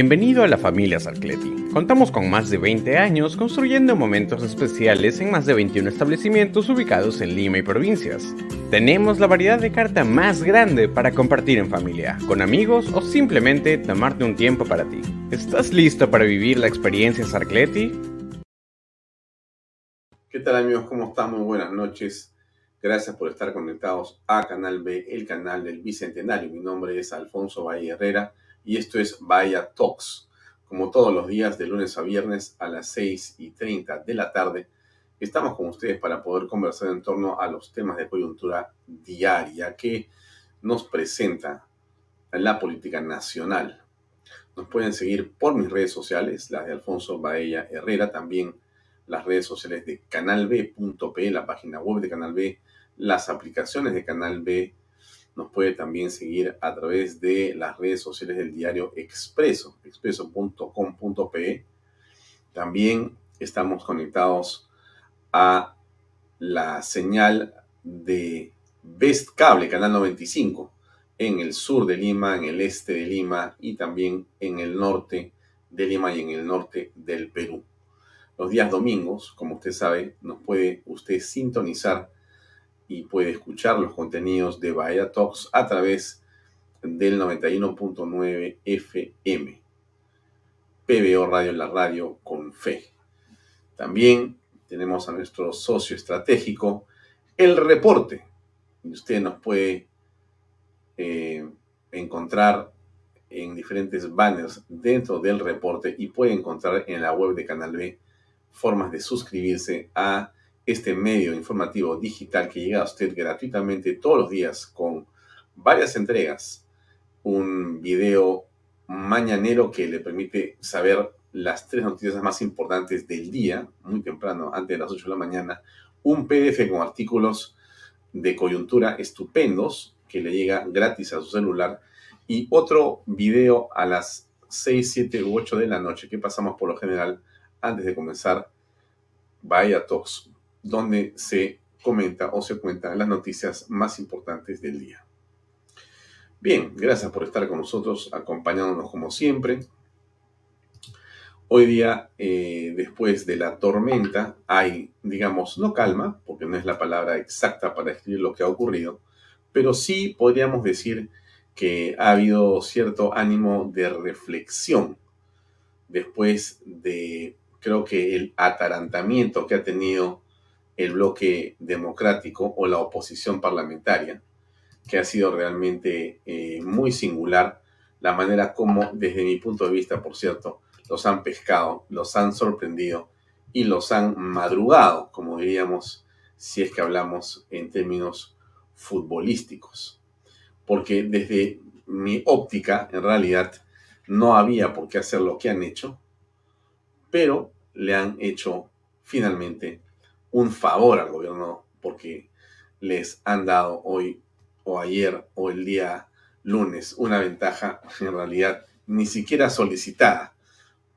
Bienvenido a la familia Sarcleti. Contamos con más de 20 años construyendo momentos especiales en más de 21 establecimientos ubicados en Lima y provincias. Tenemos la variedad de carta más grande para compartir en familia, con amigos o simplemente tomarte un tiempo para ti. ¿Estás listo para vivir la experiencia Sarcleti? ¿Qué tal amigos? ¿Cómo están? Buenas noches. Gracias por estar conectados a Canal B, el canal del Bicentenario. Mi nombre es Alfonso Valle Herrera y esto es Vaya Talks. Como todos los días, de lunes a viernes a las 6 y 30 de la tarde, estamos con ustedes para poder conversar en torno a los temas de coyuntura diaria que nos presenta la política nacional. Nos pueden seguir por mis redes sociales, las de Alfonso Baella Herrera, también las redes sociales de canalb.p, la página web de Canal B, las aplicaciones de Canal B nos puede también seguir a través de las redes sociales del diario Expreso, expreso.com.pe. También estamos conectados a la señal de Best Cable, canal 95, en el sur de Lima, en el este de Lima y también en el norte de Lima y en el norte del Perú. Los días domingos, como usted sabe, nos puede usted sintonizar y puede escuchar los contenidos de Bahía Talks a través del 91.9 FM. PBO Radio, la radio con fe. También tenemos a nuestro socio estratégico, el reporte. Usted nos puede eh, encontrar en diferentes banners dentro del reporte y puede encontrar en la web de Canal B formas de suscribirse a este medio informativo digital que llega a usted gratuitamente todos los días con varias entregas. Un video mañanero que le permite saber las tres noticias más importantes del día, muy temprano, antes de las 8 de la mañana. Un PDF con artículos de coyuntura estupendos que le llega gratis a su celular. Y otro video a las 6, 7 u 8 de la noche que pasamos por lo general antes de comenzar Vaya Talks donde se comenta o se cuentan las noticias más importantes del día. Bien, gracias por estar con nosotros, acompañándonos como siempre. Hoy día, eh, después de la tormenta, hay, digamos, no calma, porque no es la palabra exacta para escribir lo que ha ocurrido, pero sí podríamos decir que ha habido cierto ánimo de reflexión después de, creo que el atarantamiento que ha tenido el bloque democrático o la oposición parlamentaria, que ha sido realmente eh, muy singular la manera como, desde mi punto de vista, por cierto, los han pescado, los han sorprendido y los han madrugado, como diríamos si es que hablamos en términos futbolísticos. Porque desde mi óptica, en realidad, no había por qué hacer lo que han hecho, pero le han hecho finalmente un favor al gobierno porque les han dado hoy o ayer o el día lunes una ventaja en realidad ni siquiera solicitada,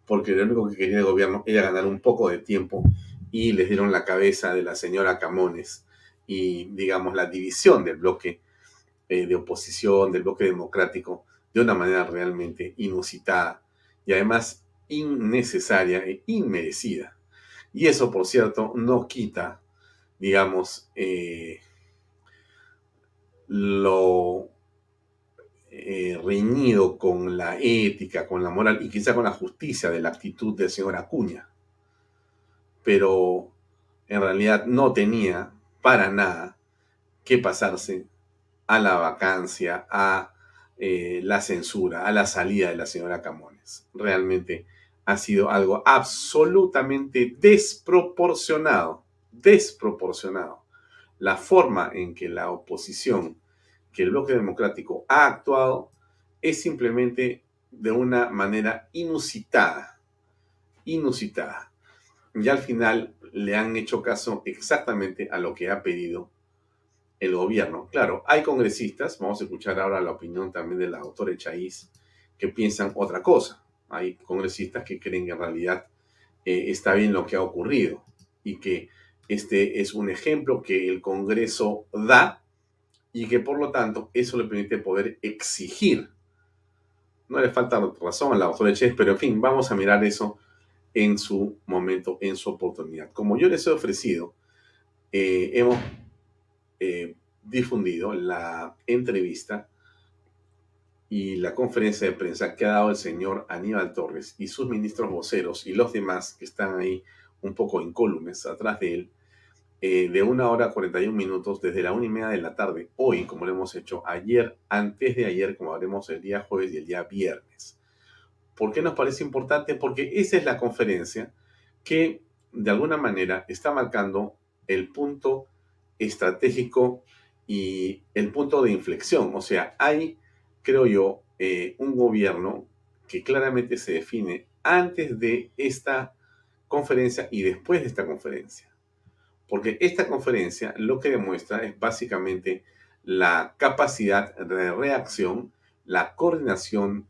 porque lo único que quería el gobierno era ganar un poco de tiempo y les dieron la cabeza de la señora Camones y digamos la división del bloque eh, de oposición, del bloque democrático, de una manera realmente inusitada y además innecesaria e inmerecida. Y eso, por cierto, no quita, digamos, eh, lo eh, reñido con la ética, con la moral y quizá con la justicia de la actitud del señor Acuña. Pero en realidad no tenía para nada que pasarse a la vacancia, a eh, la censura, a la salida de la señora Camones. Realmente ha sido algo absolutamente desproporcionado, desproporcionado. La forma en que la oposición, que el bloque democrático ha actuado, es simplemente de una manera inusitada, inusitada. Y al final le han hecho caso exactamente a lo que ha pedido el gobierno. Claro, hay congresistas, vamos a escuchar ahora la opinión también de la doctora Echaíz, que piensan otra cosa. Hay congresistas que creen que en realidad eh, está bien lo que ha ocurrido y que este es un ejemplo que el Congreso da y que por lo tanto eso le permite poder exigir. No le falta razón a la doctora Echaíz, pero en fin, vamos a mirar eso en su momento, en su oportunidad. Como yo les he ofrecido, eh, hemos eh, difundido la entrevista y la conferencia de prensa que ha dado el señor Aníbal Torres y sus ministros voceros y los demás que están ahí un poco incólumes atrás de él, eh, de una hora 41 minutos desde la una y media de la tarde, hoy, como lo hemos hecho ayer, antes de ayer, como haremos el día jueves y el día viernes. ¿Por qué nos parece importante? Porque esa es la conferencia que de alguna manera está marcando el punto estratégico y el punto de inflexión. O sea, hay, creo yo, eh, un gobierno que claramente se define antes de esta conferencia y después de esta conferencia. Porque esta conferencia lo que demuestra es básicamente la capacidad de reacción, la coordinación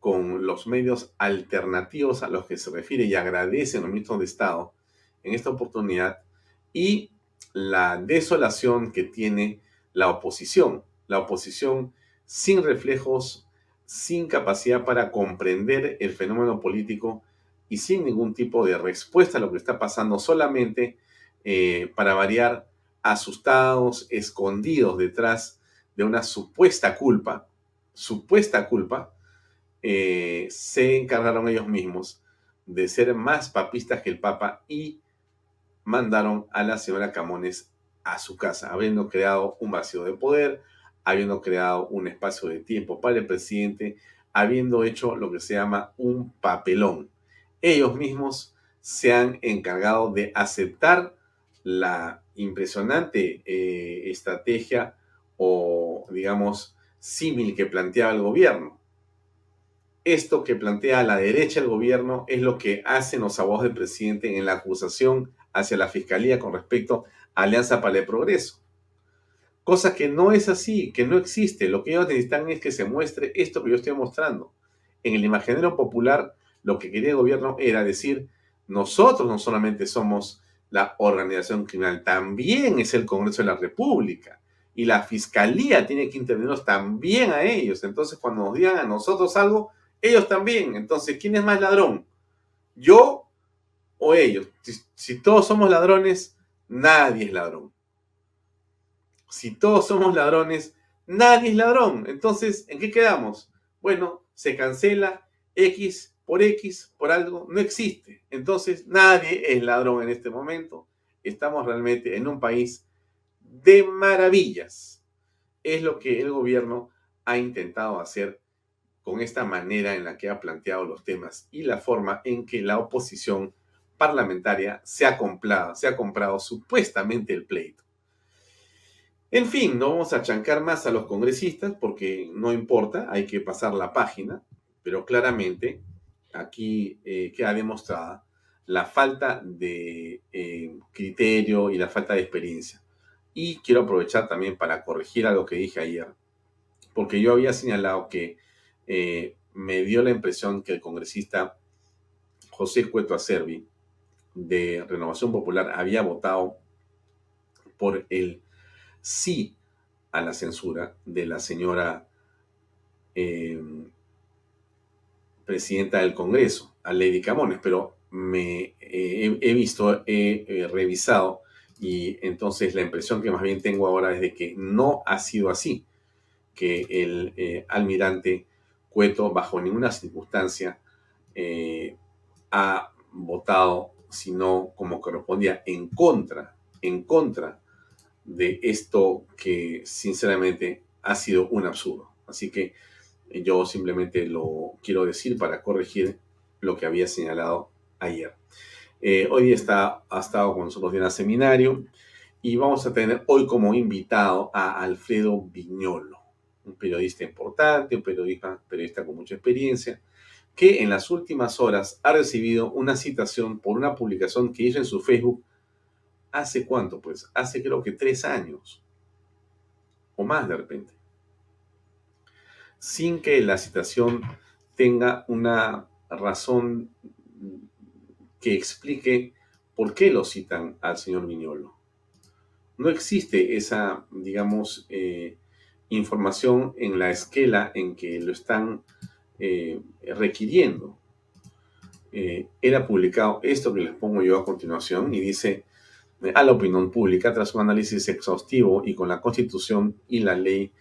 con los medios alternativos a los que se refiere y agradecen los ministros de Estado en esta oportunidad y la desolación que tiene la oposición. La oposición sin reflejos, sin capacidad para comprender el fenómeno político y sin ningún tipo de respuesta a lo que está pasando, solamente eh, para variar, asustados, escondidos detrás de una supuesta culpa, supuesta culpa, eh, se encargaron ellos mismos de ser más papistas que el Papa y mandaron a la señora Camones a su casa, habiendo creado un vacío de poder, habiendo creado un espacio de tiempo para el presidente, habiendo hecho lo que se llama un papelón. Ellos mismos se han encargado de aceptar la impresionante eh, estrategia o, digamos, símil que planteaba el gobierno. Esto que plantea la derecha el gobierno es lo que hacen los abogados del presidente en la acusación hacia la Fiscalía con respecto a Alianza para el Progreso. Cosa que no es así, que no existe. Lo que ellos necesitan es que se muestre esto que yo estoy mostrando. En el imaginario popular, lo que quería el gobierno era decir, nosotros no solamente somos la organización criminal, también es el Congreso de la República. Y la Fiscalía tiene que intervenirnos también a ellos. Entonces, cuando nos digan a nosotros algo, ellos también. Entonces, ¿quién es más ladrón? ¿Yo o ellos. Si, todos somos ladrones, nadie es ladrón. Si todos somos ladrones, nadie es ladrón. Entonces, ¿en qué quedamos? Bueno, se cancela X por X, por algo, no existe. Entonces, nadie es ladrón en este momento. Estamos realmente en un país de maravillas. Es lo que el gobierno ha intentado hacer con esta manera en la que ha planteado los temas y la forma en que la oposición parlamentaria se ha comprado, se ha comprado supuestamente el pleito. En fin, no vamos a chancar más a los congresistas porque no importa, hay que pasar la página, pero claramente aquí eh, queda demostrada la falta de eh, criterio y la falta de experiencia. Y quiero aprovechar también para corregir algo que dije ayer, porque yo había señalado que eh, me dio la impresión que el congresista José Cueto Acerbi de Renovación Popular había votado por el sí a la censura de la señora eh, presidenta del Congreso, a Lady Camones, pero me he visto, he, revisado y entonces la impresión que más bien tengo ahora es de que no ha sido así. que el eh, almirante Cueto bajo ninguna circunstancia eh, ha votado, sino como correspondía, en contra, en contra de esto que sinceramente ha sido un absurdo. Así que yo simplemente lo quiero decir para corregir lo que había señalado ayer. Eh, hoy está, ha estado con nosotros en seminario y vamos a tener hoy como invitado a Alfredo Viñolo, un periodista importante, un periodista, periodista con mucha experiencia, que en las últimas horas ha recibido una citación por una publicación que hizo en su Facebook hace cuánto, pues hace creo que tres años o más de repente, sin que la citación tenga una razón que explique por qué lo citan al señor Viñolo. No existe esa, digamos, eh, información en la esquela en que lo están eh, requiriendo. Eh, era publicado esto que les pongo yo a continuación y dice a la opinión pública tras un análisis exhaustivo y con la constitución y la ley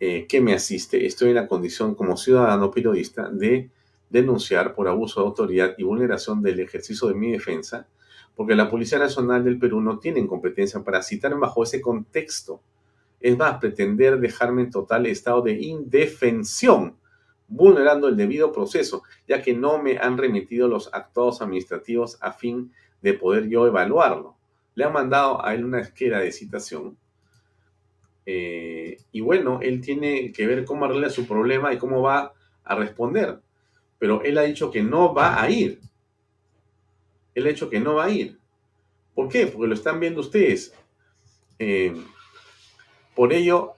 eh, que me asiste, estoy en la condición como ciudadano periodista de denunciar por abuso de autoridad y vulneración del ejercicio de mi defensa, porque la Policía Nacional del Perú no tiene competencia para citarme bajo ese contexto. Es más, pretender dejarme en total estado de indefensión, vulnerando el debido proceso, ya que no me han remitido los actos administrativos a fin de poder yo evaluarlo. Le han mandado a él una esquera de citación eh, y bueno, él tiene que ver cómo arregla su problema y cómo va a responder. Pero él ha dicho que no va a ir. Él ha dicho que no va a ir. ¿Por qué? Porque lo están viendo ustedes. Eh, por ello,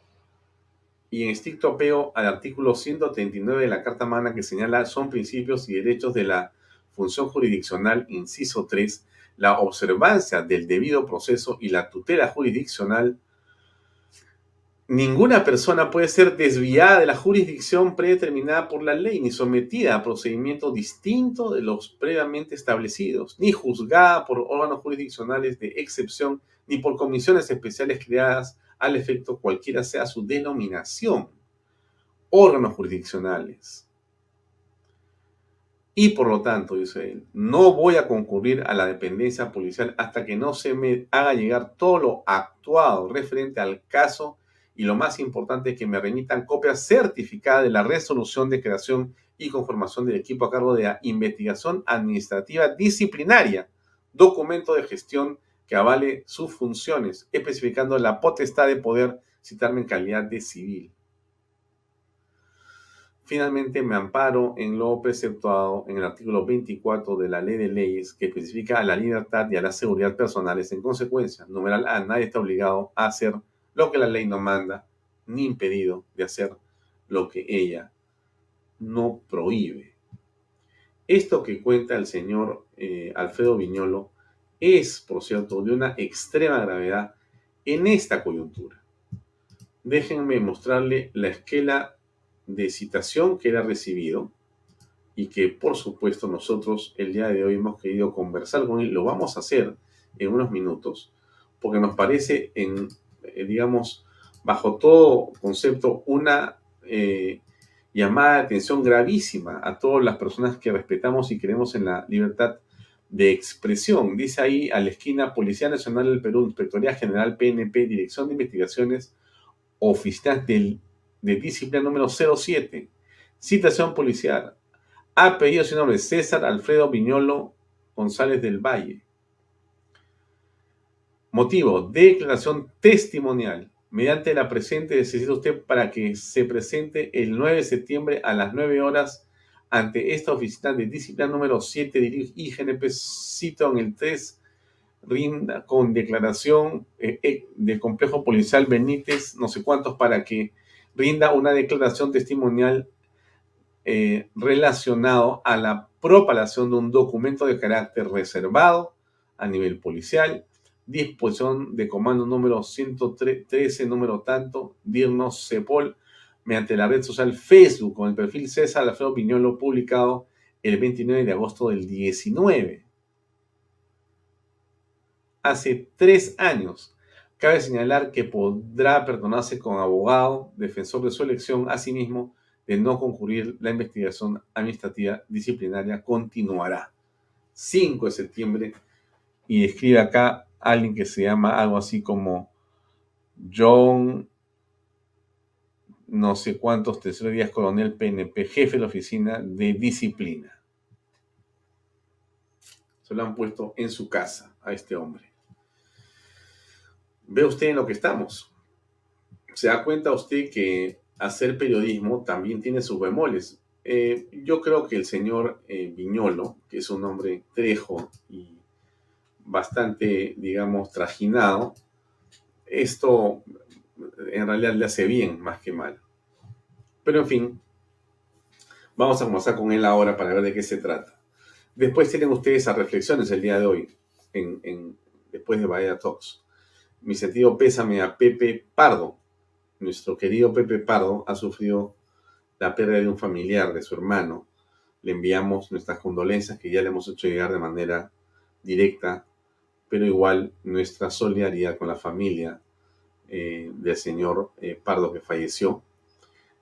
y en estricto apego al artículo 139 de la Carta Magna que señala son principios y derechos de la función jurisdiccional, inciso 3, la observancia del debido proceso y la tutela jurisdiccional Ninguna persona puede ser desviada de la jurisdicción predeterminada por la ley, ni sometida a procedimientos distintos de los previamente establecidos, ni juzgada por órganos jurisdiccionales de excepción, ni por comisiones especiales creadas al efecto cualquiera sea su denominación. Órganos jurisdiccionales. Y por lo tanto, dice él, no voy a concurrir a la dependencia policial hasta que no se me haga llegar todo lo actuado referente al caso y lo más importante es que me remitan copia certificada de la resolución de creación y conformación del equipo a cargo de la investigación administrativa disciplinaria, documento de gestión que avale sus funciones, especificando la potestad de poder citarme en calidad de civil. Finalmente, me amparo en lo preceptuado en el artículo 24 de la Ley de Leyes que especifica a la libertad y a la seguridad personales. En consecuencia, numeral A, nadie está obligado a hacer lo que la ley no manda, ni impedido de hacer lo que ella no prohíbe. Esto que cuenta el señor eh, Alfredo Viñolo es, por cierto, de una extrema gravedad en esta coyuntura. Déjenme mostrarle la esquela de citación que él ha recibido y que, por supuesto, nosotros el día de hoy hemos querido conversar con él. Lo vamos a hacer en unos minutos porque nos parece en eh, digamos, bajo todo concepto, una eh, llamada de atención gravísima a todas las personas que respetamos y creemos en la libertad de expresión. Dice ahí a la esquina Policía Nacional del Perú, Inspectoría General PNP, Dirección de Investigaciones, Oficinas de Disciplina número 07, citación policial. Apellido su nombre, César Alfredo Viñolo González del Valle. Motivo, declaración testimonial. Mediante la presente necesita usted para que se presente el 9 de septiembre a las 9 horas ante esta oficina de disciplina número 7 de IGNP, cito en el 3, rinda con declaración eh, eh, del complejo policial Benítez, no sé cuántos, para que rinda una declaración testimonial eh, relacionado a la propalación de un documento de carácter reservado a nivel policial disposición de comando número 113, número tanto, Dirnos Cepol, mediante la red social Facebook con el perfil César Alfredo Piñolo publicado el 29 de agosto del 19. Hace tres años, Cabe señalar que podrá perdonarse con abogado, defensor de su elección, asimismo, de no concurrir la investigación administrativa disciplinaria continuará. 5 de septiembre, y escribe acá alguien que se llama algo así como John, no sé cuántos, tercer días coronel PNP, jefe de la oficina de disciplina. Se lo han puesto en su casa a este hombre. Ve usted en lo que estamos. Se da cuenta usted que hacer periodismo también tiene sus bemoles. Eh, yo creo que el señor eh, Viñolo, que es un hombre trejo y bastante, digamos, trajinado, esto en realidad le hace bien más que mal. Pero en fin, vamos a comenzar con él ahora para ver de qué se trata. Después tienen ustedes esas reflexiones el día de hoy, en, después de Vaya Talks. Mi sentido pésame a Pepe Pardo. Nuestro querido Pepe Pardo ha sufrido la pérdida de un familiar, de su hermano. Le enviamos nuestras condolencias que ya le hemos hecho llegar de manera directa pero igual nuestra solidaridad con la familia eh, del señor eh, Pardo que falleció,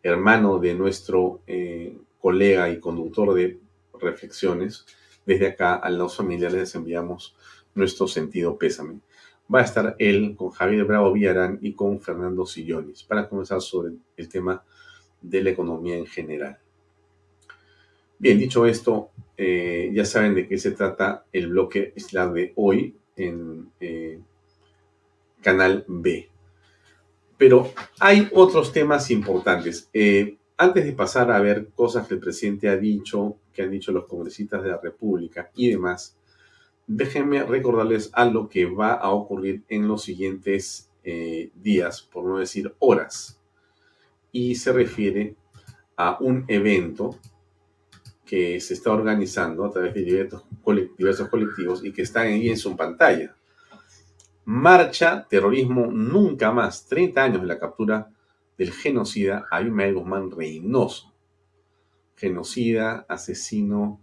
hermano de nuestro eh, colega y conductor de reflexiones. Desde acá a los familiares les enviamos nuestro sentido pésame. Va a estar él con Javier Bravo Villarán y con Fernando Sillones para comenzar sobre el tema de la economía en general. Bien, dicho esto, ya saben de qué se trata el bloque Islam de hoy en eh, Canal B. Pero hay otros temas importantes. Eh, antes de pasar a ver cosas que el presidente ha dicho, que han dicho los congresistas de la República y demás, déjenme recordarles algo que va a ocurrir en los siguientes eh, días, por no decir horas. Y se refiere a un evento que se está organizando a través de diversos, colectivos y que están ahí en su pantalla. Marcha Terrorismo Nunca Más, 30 años de la captura del genocida Abimael Guzmán Reynoso. Genocida, asesino,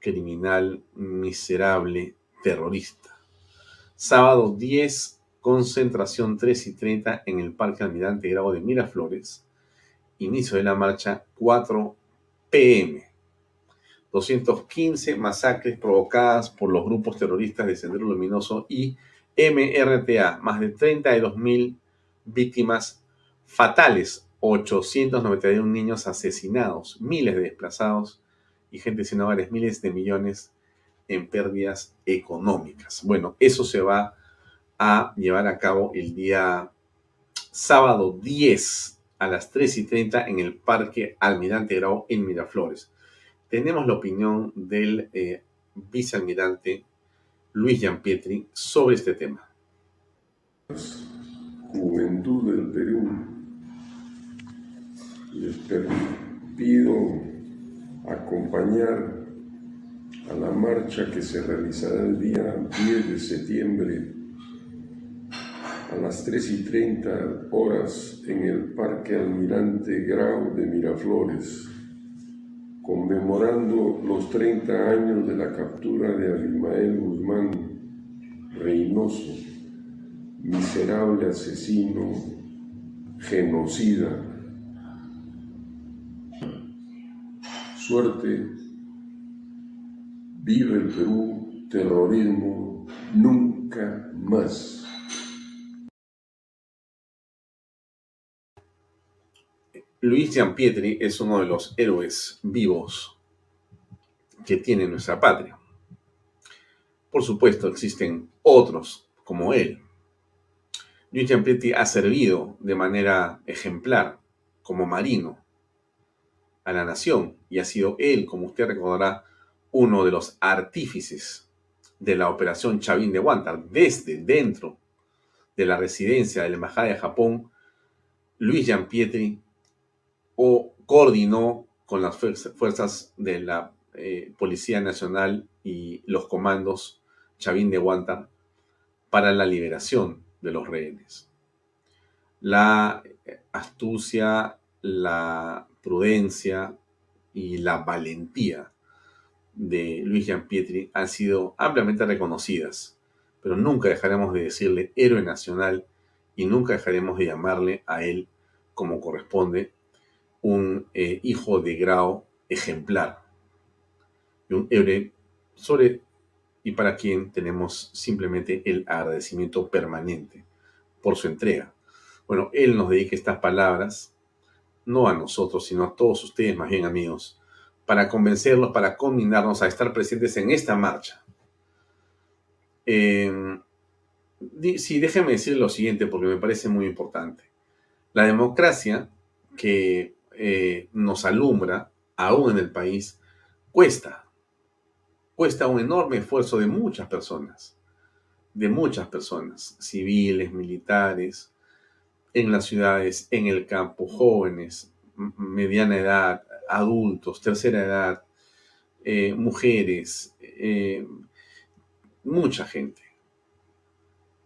criminal, miserable, terrorista. Sábado 10, concentración 3 y 30 en el Parque Almirante Grau de Miraflores. Inicio de la marcha 4 pm. 215 masacres provocadas por los grupos terroristas de Sendero Luminoso y MRTA, más de 32.000 víctimas fatales, 891 niños asesinados, miles de desplazados y gente sin hogares, miles de millones en pérdidas económicas. Bueno, eso se va a llevar a cabo el día sábado 10 a las 3 y 30 en el Parque Almirante Grau en Miraflores tenemos la opinión del eh, vicealmirante Luis Gianpietri sobre este tema. Juventud del Perú, les pido acompañar a la marcha que se realizará el día 10 de septiembre a las 3 y 30 horas en el Parque Almirante Grau de Miraflores conmemorando los 30 años de la captura de Abimael Guzmán Reynoso, miserable asesino, genocida. Suerte, vive el Perú, terrorismo, nunca más. Luis Gianpietri es uno de los héroes vivos que tiene nuestra patria. Por supuesto, existen otros como él. Luis Gianpietri ha servido de manera ejemplar como marino a la nación y ha sido él, como usted recordará, uno de los artífices de la operación Chavín de Huántar desde dentro de la residencia de la Embajada de Japón. Luis Gianpietri o coordinó con las fuerzas de la eh, Policía Nacional y los comandos Chavín de Guanta para la liberación de los rehenes. La astucia, la prudencia y la valentía de Luis Pietri han sido ampliamente reconocidas, pero nunca dejaremos de decirle héroe nacional y nunca dejaremos de llamarle a él como corresponde un eh, hijo de grado ejemplar y un héroe sobre y para quien tenemos simplemente el agradecimiento permanente por su entrega. Bueno, él nos dedica estas palabras, no a nosotros, sino a todos ustedes, más bien amigos, para convencerlos, para combinarnos a estar presentes en esta marcha. Eh, sí, déjeme decir lo siguiente porque me parece muy importante. La democracia que eh, nos alumbra, aún en el país, cuesta. Cuesta un enorme esfuerzo de muchas personas, de muchas personas, civiles, militares, en las ciudades, en el campo, jóvenes, mediana edad, adultos, tercera edad, eh, mujeres, eh, mucha gente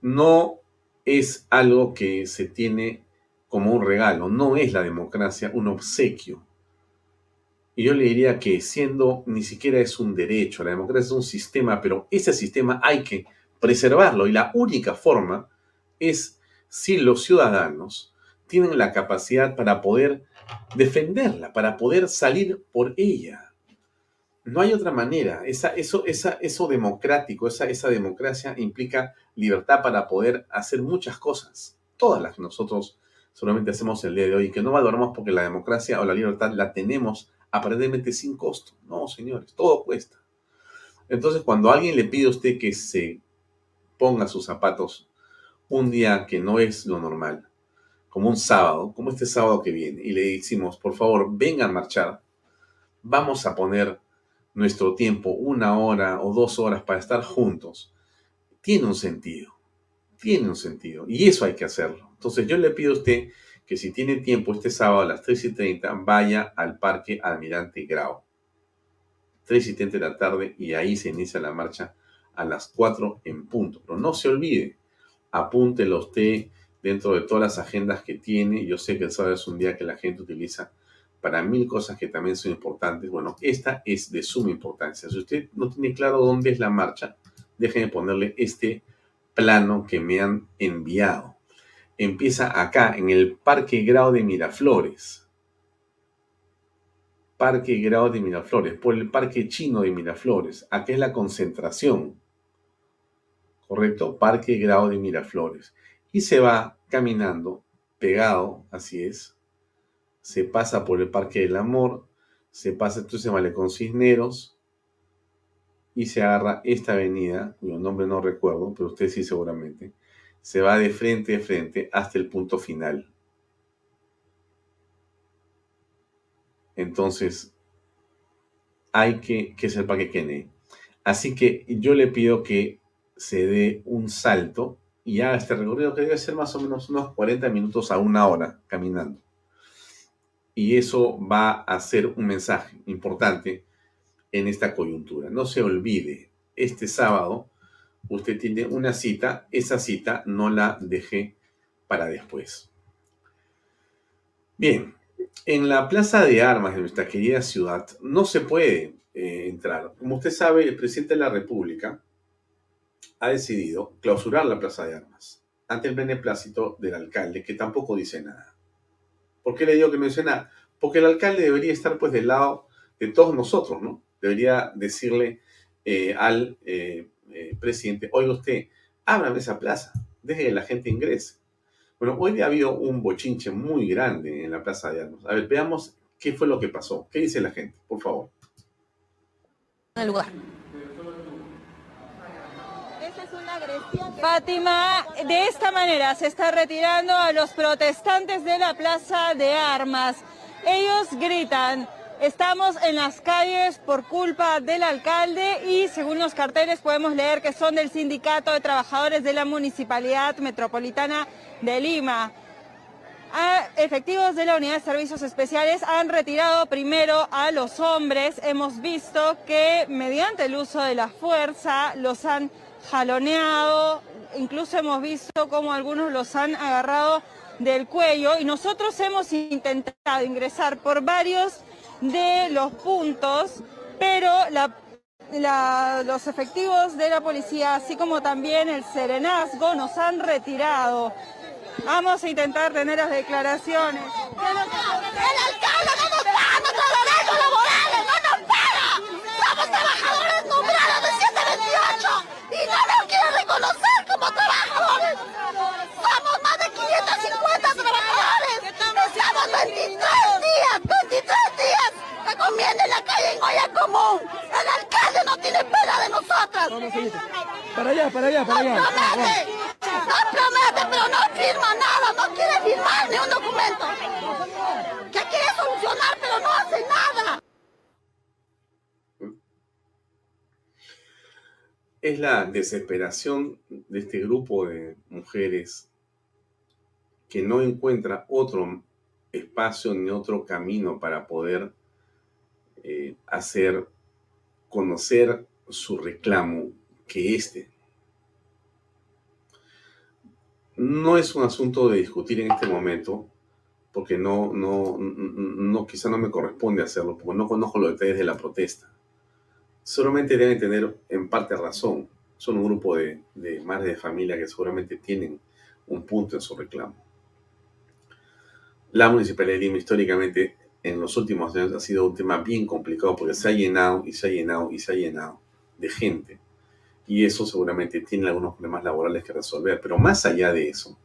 no es algo que se tiene como un regalo, no es la democracia un obsequio. Y yo le diría que siendo ni siquiera es un derecho, la democracia es un sistema, pero ese sistema hay que preservarlo y la única forma es si los ciudadanos tienen la capacidad para poder defenderla, para poder salir por ella. No hay otra manera. Esa, eso, esa, eso democrático, esa, esa democracia implica libertad para poder hacer muchas cosas. Todas las que nosotros solamente hacemos el día de hoy y que no valoramos porque la democracia o la libertad la tenemos aparentemente sin costo. No, señores, todo cuesta. Entonces, cuando alguien le pide a usted que se ponga sus zapatos un día que no es lo normal, como un sábado, como este sábado que viene, y le decimos, por favor, venga a marchar, vamos a poner nuestro tiempo, una hora o dos horas para estar juntos, tiene un sentido. Tiene un sentido. Y eso hay que hacerlo. Entonces yo le pido a usted que si tiene tiempo este sábado a las 3 y 30, vaya al Parque Almirante Grau. 3 y 30 de la tarde y ahí se inicia la marcha a las 4 en punto. Pero no se olvide, apúntelo usted dentro de todas las agendas que tiene. Yo sé que el sábado es un día que la gente utiliza para mil cosas que también son importantes. Bueno, esta es de suma importancia. Si usted no tiene claro dónde es la marcha, déjenme ponerle este plano que me han enviado. Empieza acá, en el Parque Grado de Miraflores. Parque Grado de Miraflores, por el Parque Chino de Miraflores. Acá es la concentración. ¿Correcto? Parque Grado de Miraflores. Y se va caminando, pegado, así es, se pasa por el Parque del Amor, se pasa entonces Malecón Cisneros y se agarra esta avenida, cuyo nombre no recuerdo, pero usted sí seguramente, se va de frente a frente hasta el punto final. Entonces, hay que, que es el Parque Kennedy. Así que yo le pido que se dé un salto y haga este recorrido que debe ser más o menos unos 40 minutos a una hora caminando y eso va a ser un mensaje importante en esta coyuntura. No se olvide, este sábado usted tiene una cita, esa cita no la deje para después. Bien, en la plaza de armas de nuestra querida ciudad no se puede eh, entrar. Como usted sabe, el presidente de la República ha decidido clausurar la plaza de armas ante el beneplácito del alcalde, que tampoco dice nada. ¿Por qué le digo que menciona? Porque el alcalde debería estar pues del lado de todos nosotros, ¿no? Debería decirle eh, al eh, eh, presidente, oiga usted, ábrame esa plaza, deje que la gente ingrese. Bueno, hoy ha habido un bochinche muy grande en la Plaza de Armas. A ver, veamos qué fue lo que pasó. ¿Qué dice la gente? Por favor. El lugar. Fátima, de esta manera se está retirando a los protestantes de la Plaza de Armas. Ellos gritan, estamos en las calles por culpa del alcalde y según los carteles podemos leer que son del Sindicato de Trabajadores de la Municipalidad Metropolitana de Lima. A efectivos de la Unidad de Servicios Especiales han retirado primero a los hombres. Hemos visto que mediante el uso de la fuerza los han jaloneado, incluso hemos visto cómo algunos los han agarrado del cuello y nosotros hemos intentado ingresar por varios de los puntos, pero los efectivos de la policía, así como también el serenazgo, nos han retirado. Vamos a intentar tener las declaraciones. El alcalde no nos paga nuestros derechos laborales, no nos paga. Somos trabajadores nombrados de 728 y no nos quiere reconocer como trabajadores. Somos más de 550 trabajadores. Estamos 23 días, 23 días comiendo en la calle en olla común. El alcalde no tiene pena de nosotras. Para allá, para allá, para allá. No promete, no promete, pero no firma nada, no quiere firmar ni un documento. Que quiere solucionar, pero no hace nada. Es la desesperación de este grupo de mujeres que no encuentra otro espacio ni otro camino para poder eh, hacer conocer su reclamo que este. No es un asunto de discutir en este momento, porque no, no, no, quizá no me corresponde hacerlo, porque no conozco los detalles de la protesta. Solamente deben tener en parte razón. Son un grupo de, de madres de familia que seguramente tienen un punto en su reclamo. La Municipalidad de Lima históricamente en los últimos años ha sido un tema bien complicado porque se ha llenado y se ha llenado y se ha llenado de gente. Y eso seguramente tiene algunos problemas laborales que resolver. Pero más allá de eso,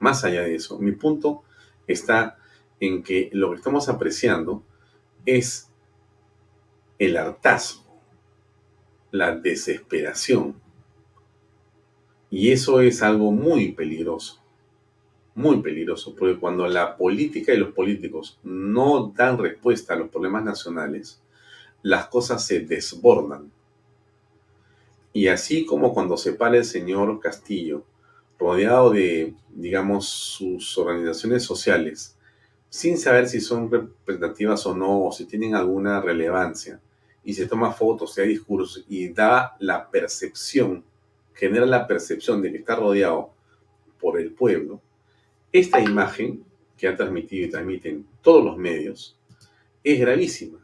más allá de eso, mi punto está en que lo que estamos apreciando es el hartazgo, la desesperación. Y eso es algo muy peligroso muy peligroso, porque cuando la política y los políticos no dan respuesta a los problemas nacionales, las cosas se desbordan. Y así como cuando se para el señor Castillo, rodeado de, digamos, sus organizaciones sociales, sin saber si son representativas o no, o si tienen alguna relevancia, y se toma fotos, se da discursos y da la percepción, genera la percepción de que está rodeado por el pueblo, esta imagen que ha transmitido y transmiten todos los medios es gravísima,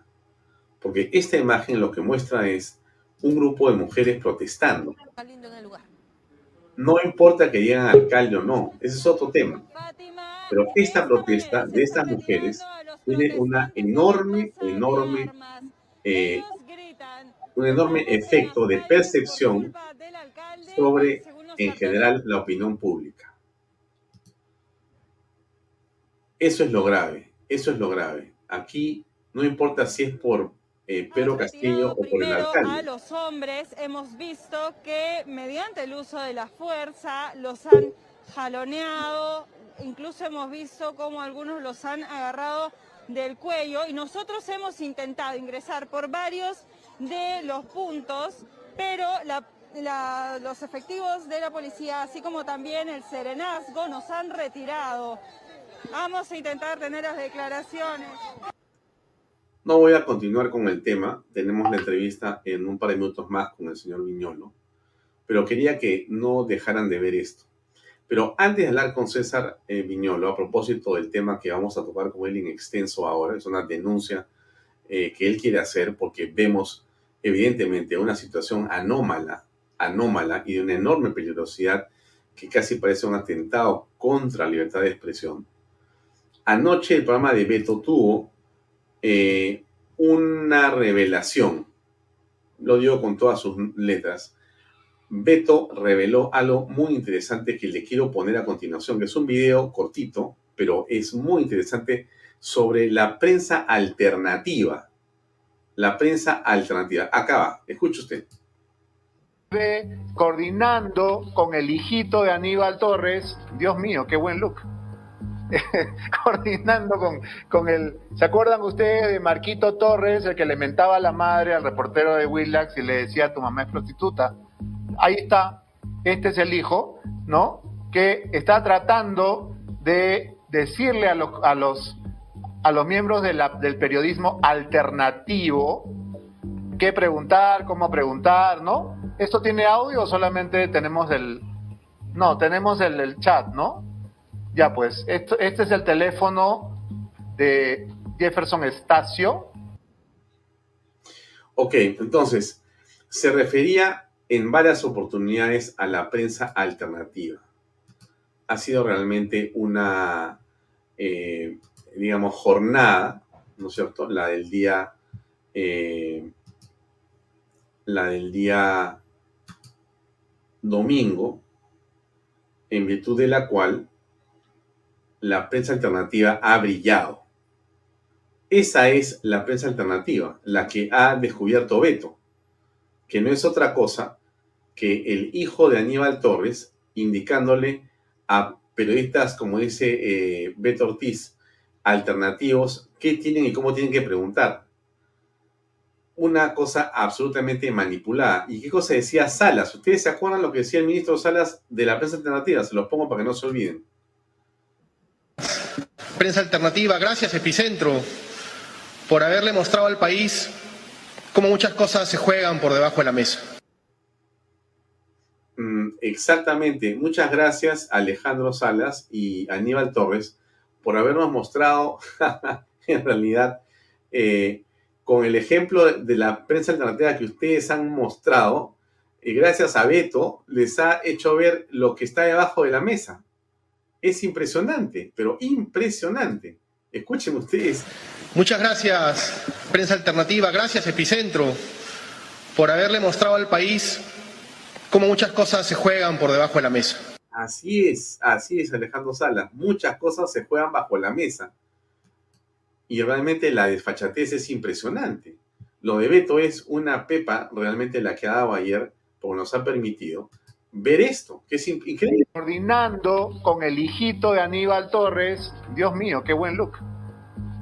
porque esta imagen lo que muestra es un grupo de mujeres protestando. No importa que lleguen al alcalde o no, ese es otro tema. Pero esta protesta de estas mujeres tiene una enorme, enorme, eh, un enorme efecto de percepción sobre, en general, la opinión pública. Eso es lo grave, eso es lo grave. Aquí no importa si es por eh, Pedro Castillo o por el alcalde. A los hombres hemos visto que mediante el uso de la fuerza los han jaloneado, incluso hemos visto cómo algunos los han agarrado del cuello y nosotros hemos intentado ingresar por varios de los puntos, pero los efectivos de la policía, así como también el serenazgo, nos han retirado. Vamos a intentar tener las declaraciones. No voy a continuar con el tema. Tenemos la entrevista en un par de minutos más con el señor Viñolo. Pero quería que no dejaran de ver esto. Pero antes de hablar con César eh, Viñolo, a propósito del tema que vamos a tocar con él en extenso ahora, es una denuncia eh, que él quiere hacer porque vemos evidentemente una situación anómala, anómala y de una enorme peligrosidad que casi parece un atentado contra la libertad de expresión. Anoche el programa de Beto tuvo eh, una revelación. Lo digo con todas sus letras. Beto reveló algo muy interesante que le quiero poner a continuación, que es un video cortito, pero es muy interesante sobre la prensa alternativa. La prensa alternativa. Acá va, escuche usted. Coordinando con el hijito de Aníbal Torres, Dios mío, qué buen look coordinando con, con el... ¿Se acuerdan ustedes de Marquito Torres, el que le mentaba a la madre al reportero de Willax y le decía tu mamá es prostituta? Ahí está, este es el hijo, ¿no? Que está tratando de decirle a los, a los, a los miembros del periodismo alternativo qué preguntar, cómo preguntar, ¿no? ¿Esto tiene audio o solamente tenemos el... No, tenemos el, el chat, ¿no? Ya, pues, esto, este es el teléfono de Jefferson Estacio. Ok, entonces, se refería en varias oportunidades a la prensa alternativa. ha sido realmente una, eh, digamos, jornada, ¿no es cierto? La del día, eh, la del día domingo, en virtud de la cual la prensa alternativa ha brillado. Esa es la prensa alternativa, la que ha descubierto Beto, que no es otra cosa que el hijo de Aníbal Torres indicándole a periodistas, como dice eh, Beto Ortiz, alternativos, qué tienen y cómo tienen que preguntar. Una cosa absolutamente manipulada. ¿Y qué cosa decía Salas? ¿Ustedes se acuerdan lo que decía el ministro Salas de la prensa alternativa? Se los pongo para que no se olviden. Prensa alternativa, gracias Epicentro por haberle mostrado al país cómo muchas cosas se juegan por debajo de la mesa. Exactamente. Muchas gracias Alejandro Salas y Aníbal Torres por habernos mostrado, en realidad, eh, con el ejemplo de la prensa alternativa que ustedes han mostrado, y gracias a Beto, les ha hecho ver lo que está debajo de la mesa. Es impresionante, pero impresionante. Escuchen ustedes. Muchas gracias, prensa alternativa, gracias Epicentro, por haberle mostrado al país cómo muchas cosas se juegan por debajo de la mesa. Así es, así es Alejandro Salas. Muchas cosas se juegan bajo la mesa. Y realmente la desfachatez es impresionante. Lo de Beto es una pepa realmente la que ha dado ayer, porque nos ha permitido ver esto, que es increíble. Coordinando con el hijito de Aníbal Torres, Dios mío, qué buen look.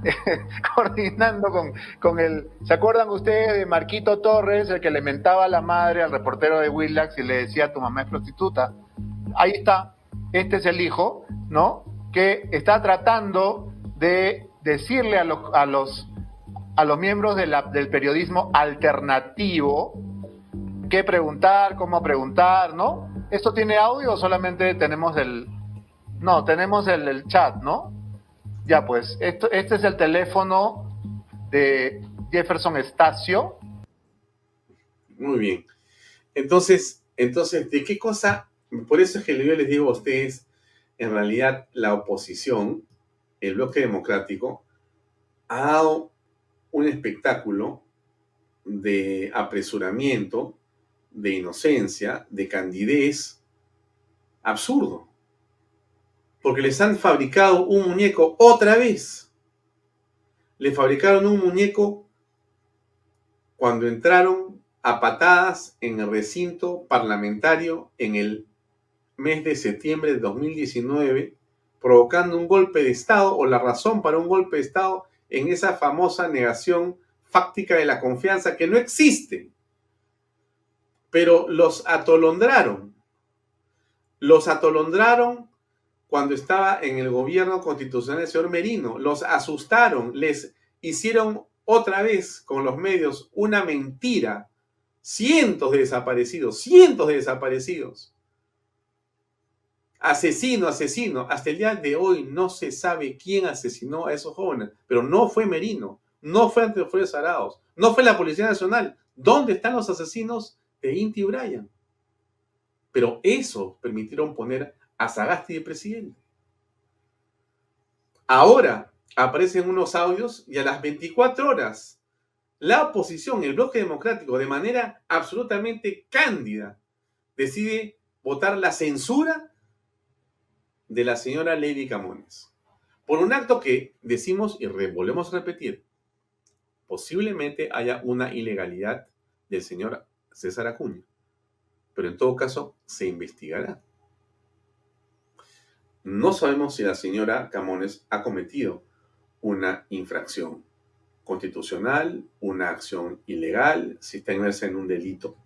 coordinando con, con el... ¿Se acuerdan ustedes de Marquito Torres, el que le mentaba a la madre al reportero de Willax y le decía tu mamá es prostituta? Ahí está, este es el hijo, ¿no? Que está tratando de decirle a los, a los, a los miembros del periodismo alternativo qué preguntar, cómo preguntar, ¿no? ¿Esto tiene audio o solamente tenemos el... No, tenemos el, el chat, ¿no? Ya, pues, esto, este es el teléfono de Jefferson Estacio. Muy bien. Entonces, entonces, ¿de qué cosa? Por eso es que yo les digo a ustedes, en realidad, la oposición, el bloque democrático, ha dado un espectáculo de apresuramiento, de inocencia, de candidez, absurdo porque les han fabricado un muñeco otra vez. Le fabricaron un muñeco cuando entraron a patadas en el recinto parlamentario en el mes de septiembre de 2019, provocando un golpe de Estado o la razón para un golpe de Estado en esa famosa negación fáctica de la confianza que no existe. Pero los atolondraron. Los atolondraron cuando estaba en el gobierno constitucional del señor Merino. Los asustaron, les hicieron otra vez con los medios una mentira. Cientos de desaparecidos, cientos de desaparecidos. Asesino, asesino. Hasta el día de hoy no se sabe quién asesinó a esos jóvenes, pero no fue Merino, no fue ante los Arados, no fue la Policía Nacional. ¿Dónde están los asesinos de Inti Bryan? Pero eso permitieron poner a Sagasti de presidente. Ahora aparecen unos audios y a las 24 horas la oposición, el bloque democrático, de manera absolutamente cándida, decide votar la censura de la señora Lady Camones. Por un acto que decimos y volvemos a repetir, posiblemente haya una ilegalidad del señor César Acuña, pero en todo caso se investigará. No sabemos si la señora Camones ha cometido una infracción constitucional, una acción ilegal, si está inmersa en un delito.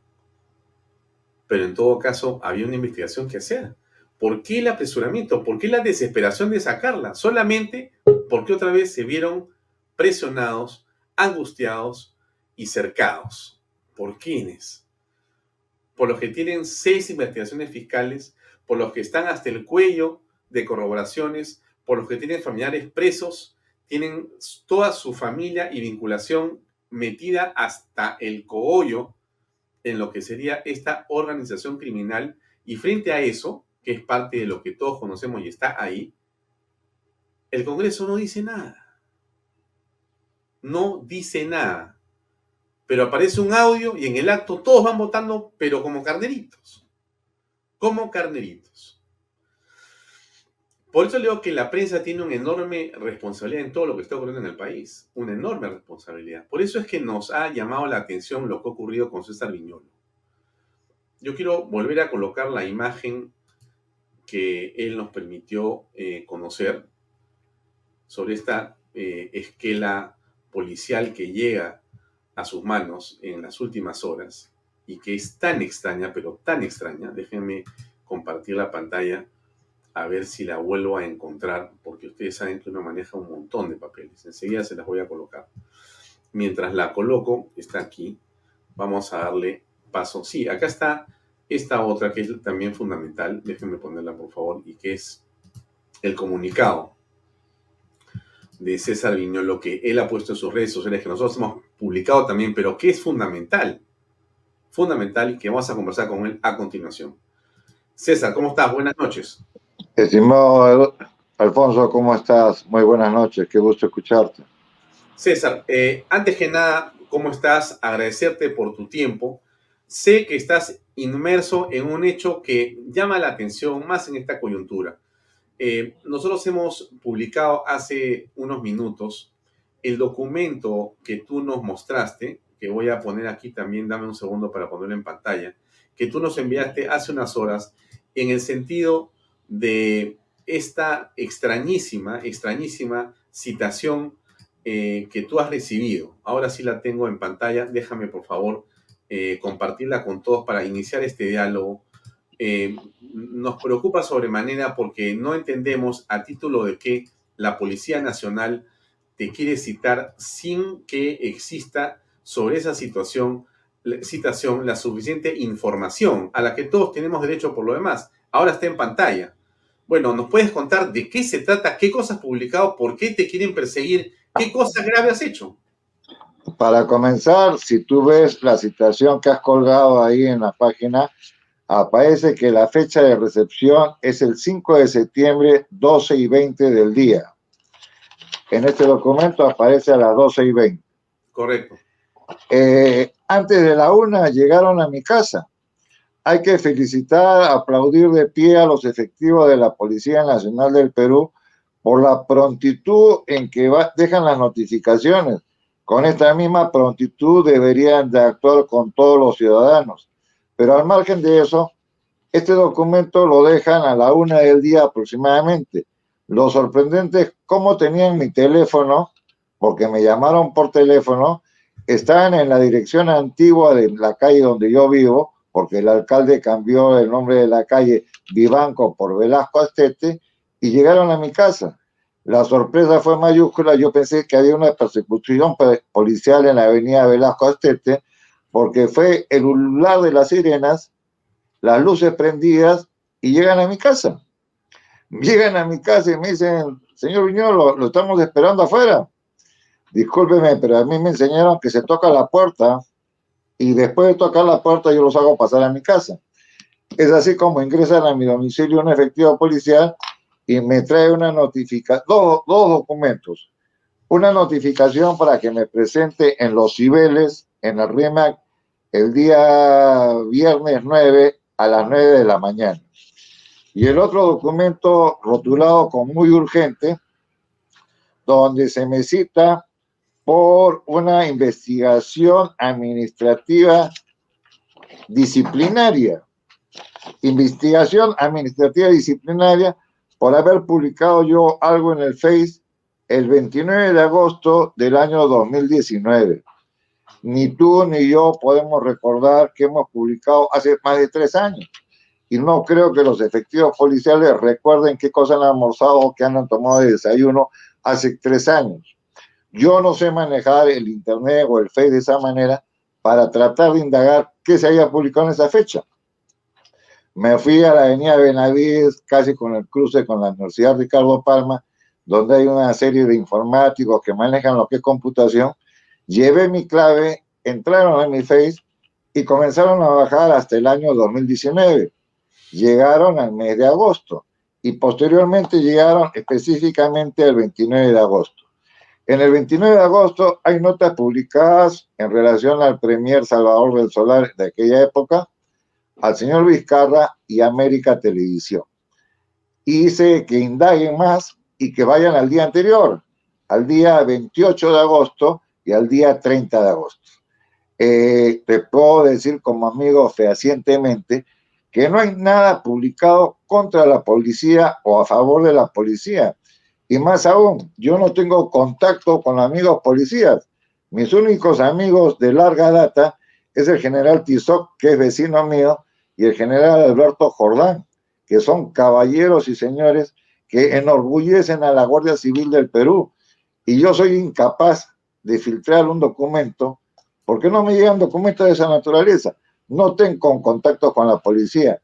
Pero en todo caso, había una investigación que hacer. ¿Por qué el apresuramiento? ¿Por qué la desesperación de sacarla? Solamente porque otra vez se vieron presionados, angustiados y cercados. ¿Por quiénes? Por los que tienen seis investigaciones fiscales, por los que están hasta el cuello de corroboraciones por los que tienen familiares presos, tienen toda su familia y vinculación metida hasta el cogollo en lo que sería esta organización criminal y frente a eso, que es parte de lo que todos conocemos y está ahí, el Congreso no dice nada. No dice nada. Pero aparece un audio y en el acto todos van votando, pero como carneritos. Como carneritos. Por eso le digo que la prensa tiene una enorme responsabilidad en todo lo que está ocurriendo en el país. Una enorme responsabilidad. Por eso es que nos ha llamado la atención lo que ha ocurrido con César Viñolo. Yo quiero volver a colocar la imagen que él nos permitió eh, conocer sobre esta eh, esquela policial que llega a sus manos en las últimas horas y que es tan extraña, pero tan extraña. Déjenme compartir la pantalla a ver si la vuelvo a encontrar, porque ustedes saben que uno maneja un montón de papeles. Enseguida se las voy a colocar. Mientras la coloco, está aquí. Vamos a darle paso. Sí, acá está esta otra que es también fundamental. Déjenme ponerla, por favor, y que es el comunicado de César Viñolo que él ha puesto en sus redes sociales, que nosotros hemos publicado también, pero que es fundamental. Fundamental y que vamos a conversar con él a continuación. César, ¿cómo estás? Buenas noches. Estimado Alfonso, ¿cómo estás? Muy buenas noches, qué gusto escucharte. César, eh, antes que nada, ¿cómo estás? Agradecerte por tu tiempo. Sé que estás inmerso en un hecho que llama la atención más en esta coyuntura. Eh, nosotros hemos publicado hace unos minutos el documento que tú nos mostraste, que voy a poner aquí también, dame un segundo para ponerlo en pantalla, que tú nos enviaste hace unas horas en el sentido de esta extrañísima, extrañísima citación eh, que tú has recibido. Ahora sí la tengo en pantalla. Déjame, por favor, eh, compartirla con todos para iniciar este diálogo. Eh, nos preocupa sobremanera porque no entendemos a título de que la Policía Nacional te quiere citar sin que exista sobre esa situación, citación la suficiente información a la que todos tenemos derecho por lo demás ahora está en pantalla. Bueno, ¿nos puedes contar de qué se trata, qué cosas has publicado, por qué te quieren perseguir, qué cosas graves has hecho? Para comenzar, si tú ves la citación que has colgado ahí en la página, aparece que la fecha de recepción es el 5 de septiembre, 12 y 20 del día. En este documento aparece a las 12 y 20. Correcto. Eh, antes de la una llegaron a mi casa hay que felicitar, aplaudir de pie a los efectivos de la Policía Nacional del Perú por la prontitud en que dejan las notificaciones. Con esta misma prontitud deberían de actuar con todos los ciudadanos. Pero al margen de eso, este documento lo dejan a la una del día aproximadamente. Lo sorprendente es cómo tenían mi teléfono, porque me llamaron por teléfono, estaban en la dirección antigua de la calle donde yo vivo, porque el alcalde cambió el nombre de la calle Vivanco por Velasco Astete y llegaron a mi casa. La sorpresa fue mayúscula, yo pensé que había una persecución policial en la avenida Velasco Astete, porque fue el ulular de las sirenas, las luces prendidas y llegan a mi casa. Llegan a mi casa y me dicen, señor Viñolo, lo estamos esperando afuera. Discúlpeme, pero a mí me enseñaron que se toca la puerta y después de tocar la puerta yo los hago pasar a mi casa. Es así como ingresan a mi domicilio un efectivo policial y me trae una notificación, dos, dos documentos. Una notificación para que me presente en Los Cibeles, en el RIMAC, el día viernes 9 a las 9 de la mañana. Y el otro documento rotulado como muy urgente, donde se me cita por una investigación administrativa disciplinaria. Investigación administrativa disciplinaria por haber publicado yo algo en el Face el 29 de agosto del año 2019. Ni tú ni yo podemos recordar que hemos publicado hace más de tres años. Y no creo que los efectivos policiales recuerden qué cosas han almorzado o qué han tomado de desayuno hace tres años. Yo no sé manejar el Internet o el Face de esa manera para tratar de indagar qué se había publicado en esa fecha. Me fui a la avenida Benavides, casi con el cruce con la Universidad Ricardo Palma, donde hay una serie de informáticos que manejan lo que es computación. Llevé mi clave, entraron en mi Face y comenzaron a bajar hasta el año 2019. llegaron al mes de agosto y posteriormente llegaron específicamente al 29 de agosto. En el 29 de agosto hay notas publicadas en relación al Premier Salvador del Solar de aquella época, al señor Vizcarra y América Televisión. Y dice que indaguen más y que vayan al día anterior, al día 28 de agosto y al día 30 de agosto. Eh, te puedo decir como amigo fehacientemente que no hay nada publicado contra la policía o a favor de la policía. Y más aún, yo no tengo contacto con amigos policías. Mis únicos amigos de larga data es el general Tizoc, que es vecino mío, y el general Alberto Jordán, que son caballeros y señores que enorgullecen a la Guardia Civil del Perú. Y yo soy incapaz de filtrar un documento porque no me llegan documentos de esa naturaleza. No tengo contacto con la policía.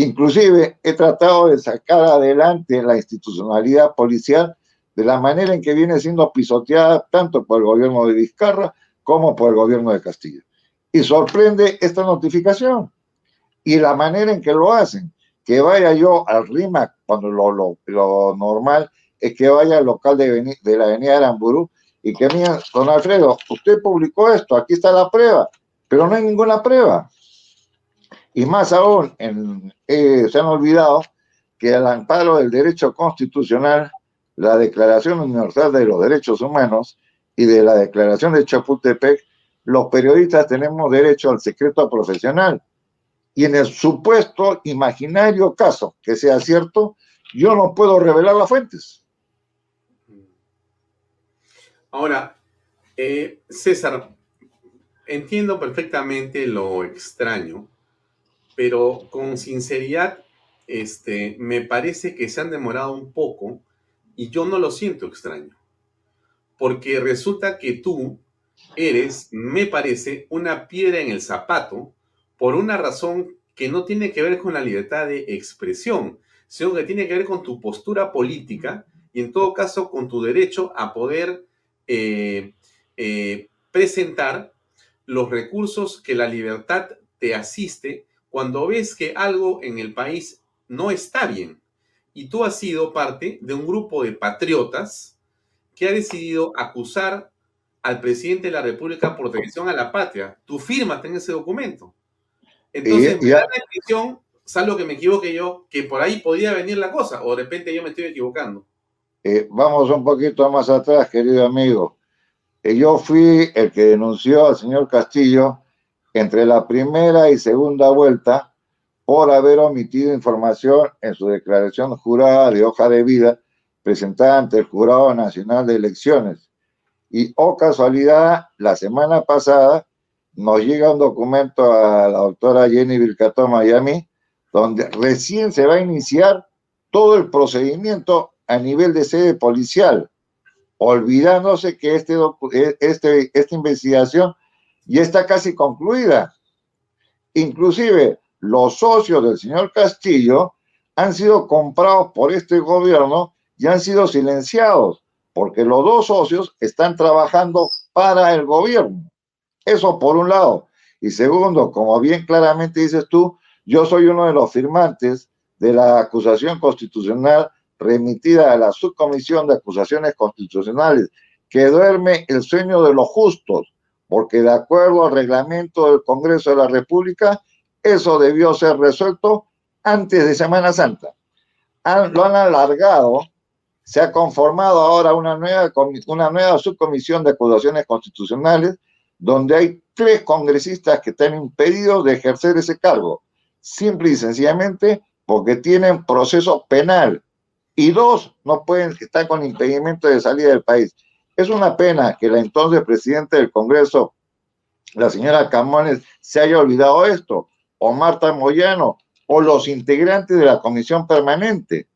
Inclusive he tratado de sacar adelante la institucionalidad policial de la manera en que viene siendo pisoteada tanto por el gobierno de Vizcarra como por el gobierno de Castillo. Y sorprende esta notificación y la manera en que lo hacen. Que vaya yo al RIMAC cuando lo, lo, normal es que vaya al local de, de la avenida Aramburú y que mira, don Alfredo, usted publicó esto, aquí está la prueba, pero no hay ninguna prueba. Y más aún, eh, se han olvidado que al amparo del derecho constitucional, la Declaración Universal de los Derechos Humanos y de la Declaración de Chapultepec, los periodistas tenemos derecho al secreto profesional. Y en el supuesto imaginario caso que sea cierto, yo no puedo revelar las fuentes. Ahora, eh, César, entiendo perfectamente lo extraño, pero con sinceridad, este, me parece que se han demorado un poco y yo no lo siento extraño. Porque resulta que tú eres, me parece, una piedra en el zapato por una razón que no tiene que ver con la libertad de expresión, sino que tiene que ver con tu postura política y en todo caso con tu derecho a poder eh, eh, presentar los recursos que la libertad te asiste cuando ves que algo en el país no está bien. Y tú has sido parte de un grupo de patriotas que ha decidido acusar al presidente de la República por traición a la patria. Tu firma en ese documento. Entonces, me da la impresión, salvo que me equivoque yo, que por ahí podría venir la cosa, o de repente yo me estoy equivocando. Eh, vamos un poquito más atrás, querido amigo. Eh, yo fui el que denunció al señor Castillo entre la primera y segunda vuelta por haber omitido información en su declaración jurada de hoja de vida presentada ante el Jurado Nacional de Elecciones. Y, oh casualidad, la semana pasada nos llega un documento a la doctora Jenny Vilcató Miami, donde recién se va a iniciar todo el procedimiento a nivel de sede policial, olvidándose que este, e, este, esta investigación ya está casi concluida. Inclusive los socios del señor Castillo han sido comprados por este gobierno y han sido silenciados, porque los dos socios están trabajando para el gobierno. Eso por un lado. Y segundo, como bien claramente dices tú, yo soy uno de los firmantes de la acusación constitucional remitida a la subcomisión de acusaciones constitucionales, que duerme el sueño de los justos, porque de acuerdo al reglamento del Congreso de la República, eso debió ser resuelto antes de Semana Santa. lo han alargado, se ha conformado ahora una nueva, subcomisión de acusaciones constitucionales, donde hay tres congresistas que están impedidos de ejercer ese cargo, simple y sencillamente porque tienen proceso penal y dos no pueden estar con impedimento de salida del país. Es una pena que la entonces presidente del Congreso, la señora Camones, se haya olvidado esto, o Marta Moyano, o los integrantes de la comisión permanente,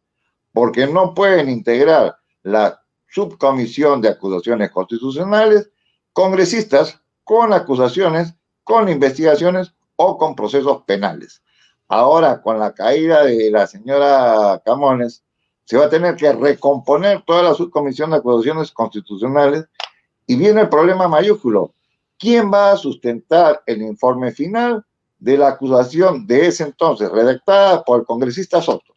porque no pueden integrar la subcomisión de acusaciones constitucionales congresistas con acusaciones, con investigaciones o con procesos penales. Ahora, con la caída de la señora Camones, se va a tener que recomponer toda la subcomisión de acusaciones constitucionales y viene el problema mayúsculo. ¿Quién va a sustentar el informe final de la acusación de ese entonces, redactada por el congresista Soto.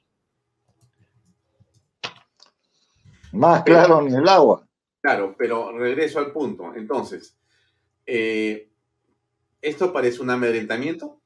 Más claro ni el agua. Claro, pero regreso al punto. Entonces, eh, ¿esto parece un amedrentamiento?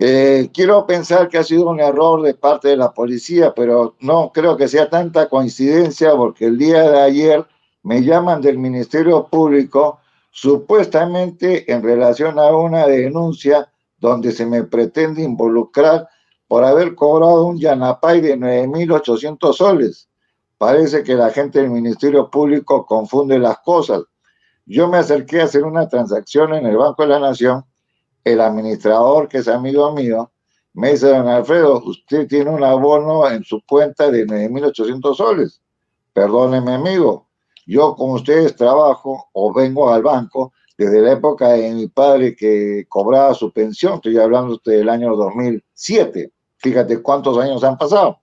Eh, quiero pensar que ha sido un error de parte de la policía, pero no creo que sea tanta coincidencia porque el día de ayer me llaman del Ministerio Público supuestamente en relación a una denuncia donde se me pretende involucrar por haber cobrado un Yanapay de 9.800 soles. Parece que la gente del Ministerio Público confunde las cosas. Yo me acerqué a hacer una transacción en el Banco de la Nación el administrador, que es amigo mío, me dice, don Alfredo, usted tiene un abono en su cuenta de 9.800 soles. Perdóneme, amigo, yo con ustedes trabajo o vengo al banco desde la época de mi padre que cobraba su pensión, estoy hablando del año 2007. Fíjate cuántos años han pasado.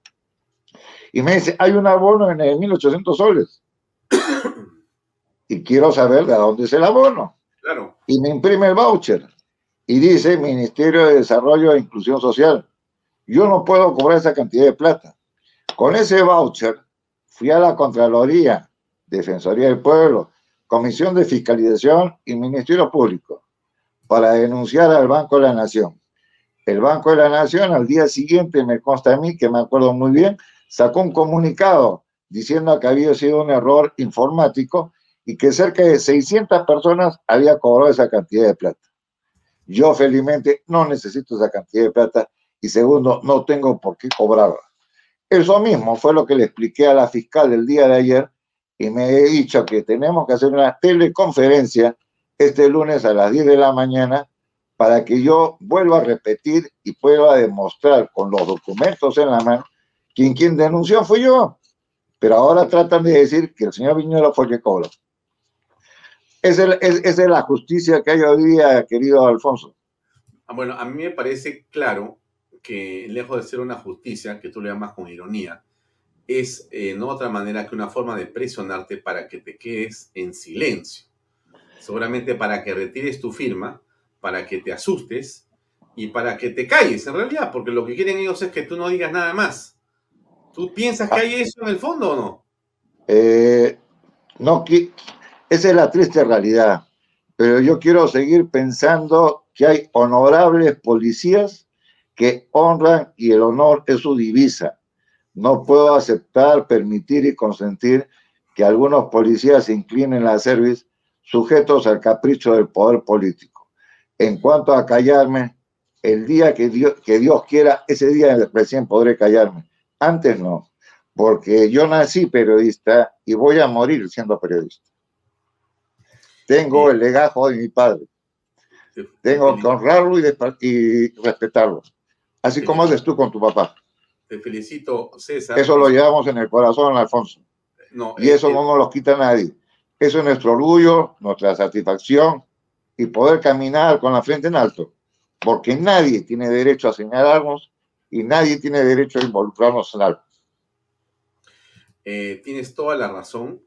Y me dice, hay un abono de 9.800 soles. y quiero saber de dónde es el abono. Claro. Y me imprime el voucher y dice Ministerio de Desarrollo e Inclusión Social. Yo no puedo cobrar esa cantidad de plata. Con ese voucher fui a la Contraloría, Defensoría del Pueblo, Comisión de Fiscalización y Ministerio Público para denunciar al Banco de la Nación. El Banco de la Nación al día siguiente, me consta a mí, que me acuerdo muy bien, sacó un comunicado diciendo que había sido un error informático y que cerca de 600 personas había cobrado esa cantidad de plata. Yo felizmente no necesito esa cantidad de plata y segundo, no tengo por qué cobrarla. Eso mismo fue lo que le expliqué a la fiscal el día de ayer y me he dicho que tenemos que hacer una teleconferencia este lunes a las 10 de la mañana para que yo vuelva a repetir y pueda demostrar con los documentos en la mano que quien denunció fui yo. Pero ahora tratan de decir que el señor Viñuela fue el que cobró. Esa es, la justicia que hay hoy día, querido Alfonso. Ah, bueno, a mí me parece claro que lejos de ser una justicia, que tú le llamas con ironía, es eh, no otra manera que una forma de presionarte para que te quedes en silencio. Seguramente para que retires tu firma, para que te asustes y para que te calles en realidad, porque lo que quieren ellos es que tú no digas nada más. ¿Tú piensas que hay eso en el fondo o no? Eh, no, esa es la triste realidad. Pero yo quiero seguir pensando que hay honorables policías que honran y el honor es su divisa. No puedo aceptar, permitir y consentir que algunos policías inclinen a servicio sujetos al capricho del poder político. En cuanto a callarme, el día que Dios, que Dios quiera, ese día recién podré callarme. Antes no, porque yo nací periodista y voy a morir siendo periodista. Tengo el legajo de mi padre. Tengo que honrarlo y, respetarlo. Así como haces tú con tu papá. Te felicito, César. Eso lo llevamos en el corazón, Alfonso. y eso no nos lo quita nadie. Eso es nuestro orgullo, nuestra satisfacción y poder caminar con la frente en alto. Porque nadie tiene derecho a señalarnos y nadie tiene derecho a involucrarnos en algo. Eh, tienes toda la razón.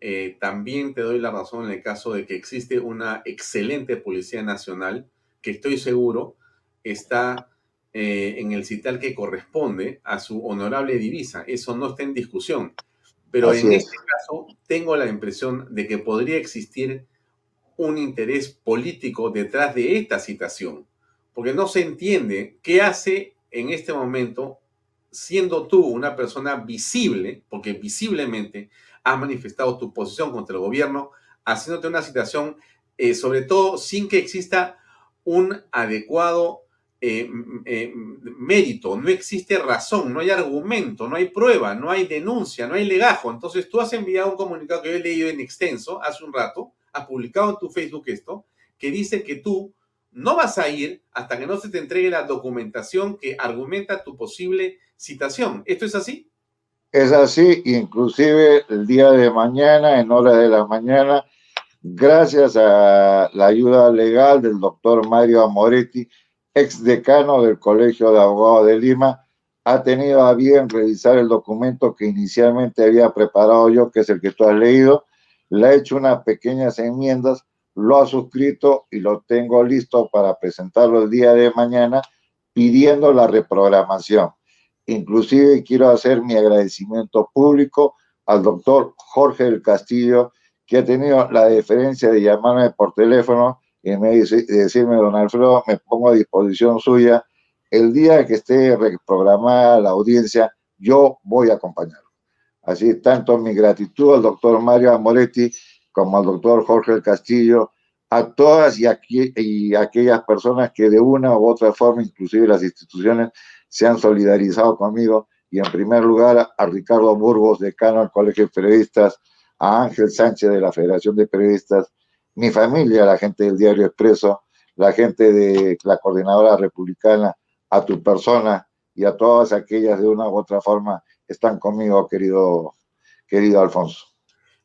Eh, también te doy la razón en el caso de que existe una excelente Policía Nacional que estoy seguro está eh, en el cital que corresponde a su honorable divisa. Eso no está en discusión. Pero en este caso tengo la impresión de que podría existir un interés político detrás de esta citación, porque no se entiende qué hace en este momento, siendo tú una persona visible, porque visiblemente has manifestado tu posición contra el gobierno, haciéndote una situación, eh, sobre todo sin que exista un adecuado eh, eh, mérito, no existe razón, no hay argumento, no hay prueba, no hay denuncia, no hay legajo. Entonces tú has enviado un comunicado que yo he leído en extenso hace un rato, has publicado en tu Facebook esto, que dice que tú no vas a ir hasta que no se te entregue la documentación que argumenta tu posible citación. ¿Esto es así? Es así, inclusive el día de mañana, en hora de la mañana, gracias a la ayuda legal del doctor Mario Amoretti, ex decano del Colegio de Abogados de Lima, ha tenido a bien revisar el documento que inicialmente había preparado yo, que es el que tú has leído, le ha hecho unas pequeñas enmiendas lo ha suscrito y lo tengo listo para presentarlo el día de mañana pidiendo la reprogramación. Inclusive quiero hacer mi agradecimiento público al doctor Jorge del Castillo, que ha tenido la deferencia de llamarme por teléfono y me dice, decirme, don Alfredo, me pongo a disposición suya. El día que esté reprogramada la audiencia, yo voy a acompañarlo. Así, tanto mi gratitud al doctor Mario Amoretti como al doctor Jorge del Castillo, a todas y, y aquellas personas que de una u otra forma, inclusive las instituciones, se han solidarizado conmigo. Y en primer lugar a Ricardo Burgos, decano del Colegio de Periodistas, a Ángel Sánchez de la Federación de Periodistas, mi familia, la gente del Diario Expreso, la gente de la Coordinadora Republicana, a tu persona y a todas aquellas de una u otra forma están conmigo, querido, querido Alfonso.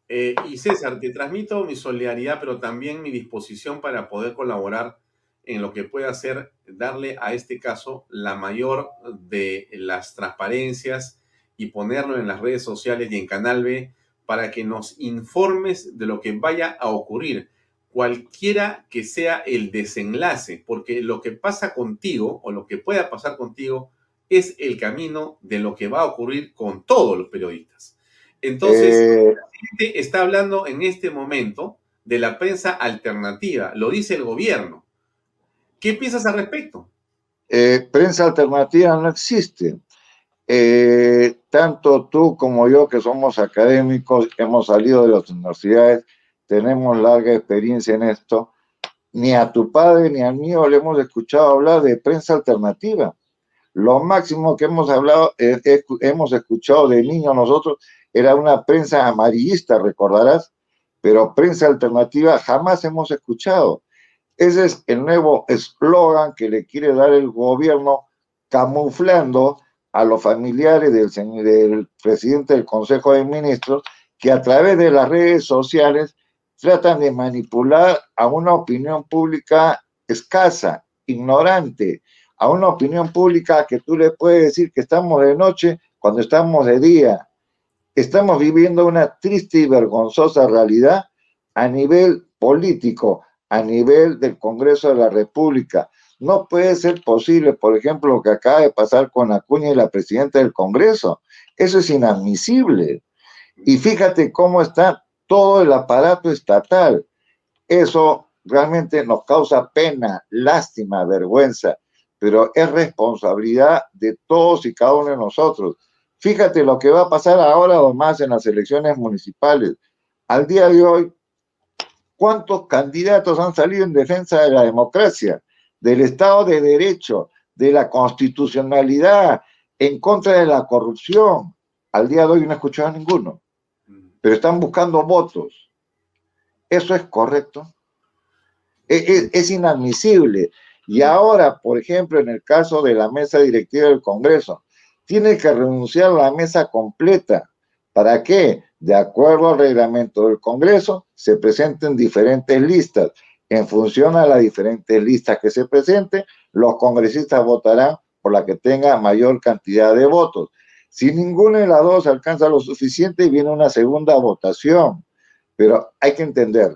Eh, y César, te transmito mi solidaridad, pero también mi disposición para poder colaborar en lo que pueda hacer darle a este caso la mayor de las transparencias y ponerlo en las redes sociales y en Canal B para que nos informes de lo que vaya a ocurrir, cualquiera que sea el desenlace, porque lo que pasa contigo o lo que pueda pasar contigo es el camino de lo que va a ocurrir con todos los periodistas. Entonces, eh... la gente está hablando en este momento de la prensa alternativa, lo dice el gobierno. ¿Qué piensas al respecto? Eh, prensa alternativa no existe. Eh, tanto tú como yo, que somos académicos, hemos salido de las universidades, tenemos larga experiencia en esto, ni a tu padre ni a mí le hemos escuchado hablar de prensa alternativa. Lo máximo que hemos hablado, eh, hemos escuchado de niños nosotros, era una prensa amarillista, recordarás, pero prensa alternativa jamás hemos escuchado. Ese es el nuevo eslogan que le quiere dar el gobierno camuflando a los familiares del, presidente del Consejo de Ministros que a través de las redes sociales tratan de manipular a una opinión pública escasa, ignorante, a una opinión pública que tú le puedes decir que estamos de noche cuando estamos de día. Estamos viviendo una triste y vergonzosa realidad a nivel político, a nivel del Congreso de la República. No puede ser posible, por ejemplo, lo que acaba de pasar con Acuña y la presidenta del Congreso. Eso es inadmisible. Y fíjate cómo está todo el aparato estatal. Eso realmente nos causa pena, lástima, vergüenza, pero es responsabilidad de todos y cada uno de nosotros. Fíjate lo que va a pasar ahora o más en las elecciones municipales. Al día de hoy, ¿Cuántos candidatos han salido en defensa de la democracia, del Estado de Derecho, de la constitucionalidad, en contra de la corrupción? Al día de hoy no he escuchado a ninguno, pero están buscando votos. ¿Eso es correcto? Es, es, es inadmisible. Y ahora, por ejemplo, en el caso de la mesa directiva del Congreso, tiene que renunciar a la mesa completa. ¿Para qué? de acuerdo al reglamento del Congreso, se presenten diferentes listas. En función a las diferentes listas que se presenten, los congresistas votarán por la que tenga mayor cantidad de votos. Si ninguna de las dos alcanza lo suficiente, viene una segunda votación. Pero hay que entender,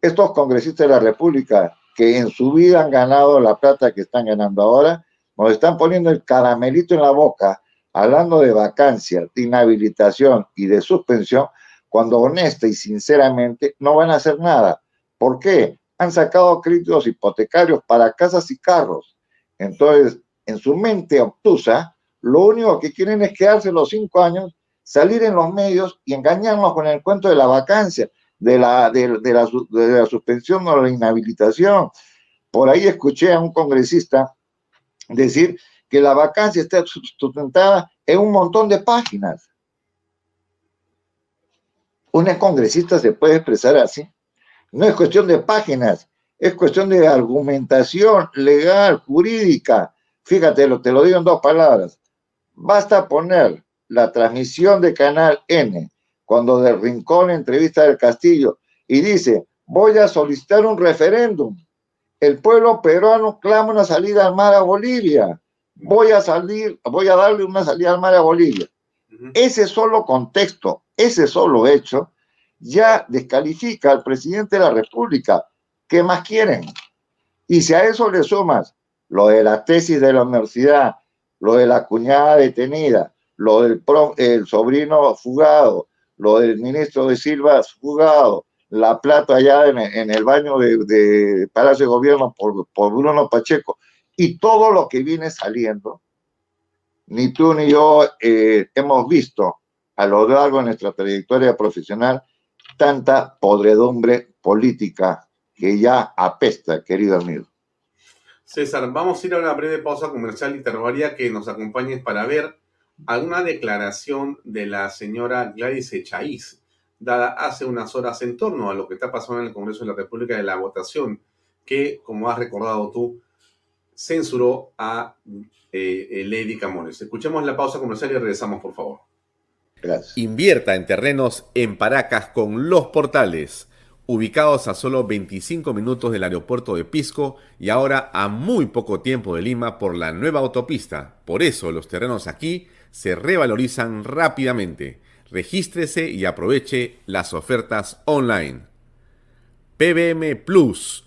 estos congresistas de la República que en su vida han ganado la plata que están ganando ahora, nos están poniendo el caramelito en la boca hablando de vacancia, de inhabilitación y de suspensión, cuando honesta y sinceramente no van a hacer nada. ¿Por qué? Han sacado créditos hipotecarios para casas y carros. Entonces, en su mente obtusa, lo único que quieren es quedarse los cinco años, salir en los medios y engañarnos con el cuento de la vacancia, de la, de, de la, de la suspensión o la inhabilitación. Por ahí escuché a un congresista decir que la vacancia está sustentada en un montón de páginas. Una congresista se puede expresar así. No es cuestión de páginas, es cuestión de argumentación legal, jurídica. Fíjate, te lo digo en dos palabras. Basta poner la transmisión de Canal N, cuando de Rincón entrevista del Castillo, y dice, voy a solicitar un referéndum. El pueblo peruano clama una salida al mar a Bolivia voy a salir, voy a darle una salida al mar a Bolivia. Ese solo contexto, ese solo hecho, ya descalifica al presidente de la República. ¿Qué más quieren? Y si a eso le sumas lo de la tesis de la universidad, lo de la cuñada detenida, lo del el sobrino fugado, lo del ministro de Silva fugado, la plata allá en, el baño de, Palacio de Gobierno por, por Bruno Pacheco y todo lo que viene saliendo, ni tú ni yo eh, hemos visto a lo largo de nuestra trayectoria profesional tanta podredumbre política que ya apesta, querido amigo. César, vamos a ir a una breve pausa comercial y te rogaría que nos acompañes para ver alguna declaración de la señora Gladys Echaíz, dada hace unas horas en torno a lo que está pasando en el Congreso de la República de la votación, que, como has recordado tú, censuró a eh, Lady Camones. Escuchemos la pausa comercial y regresamos, por favor. Gracias. Invierta en terrenos en Paracas con los portales ubicados a solo 25 minutos del aeropuerto de Pisco y ahora a muy poco tiempo de Lima por la nueva autopista. Por eso los terrenos aquí se revalorizan rápidamente. Regístrese y aproveche las ofertas online. PBM Plus,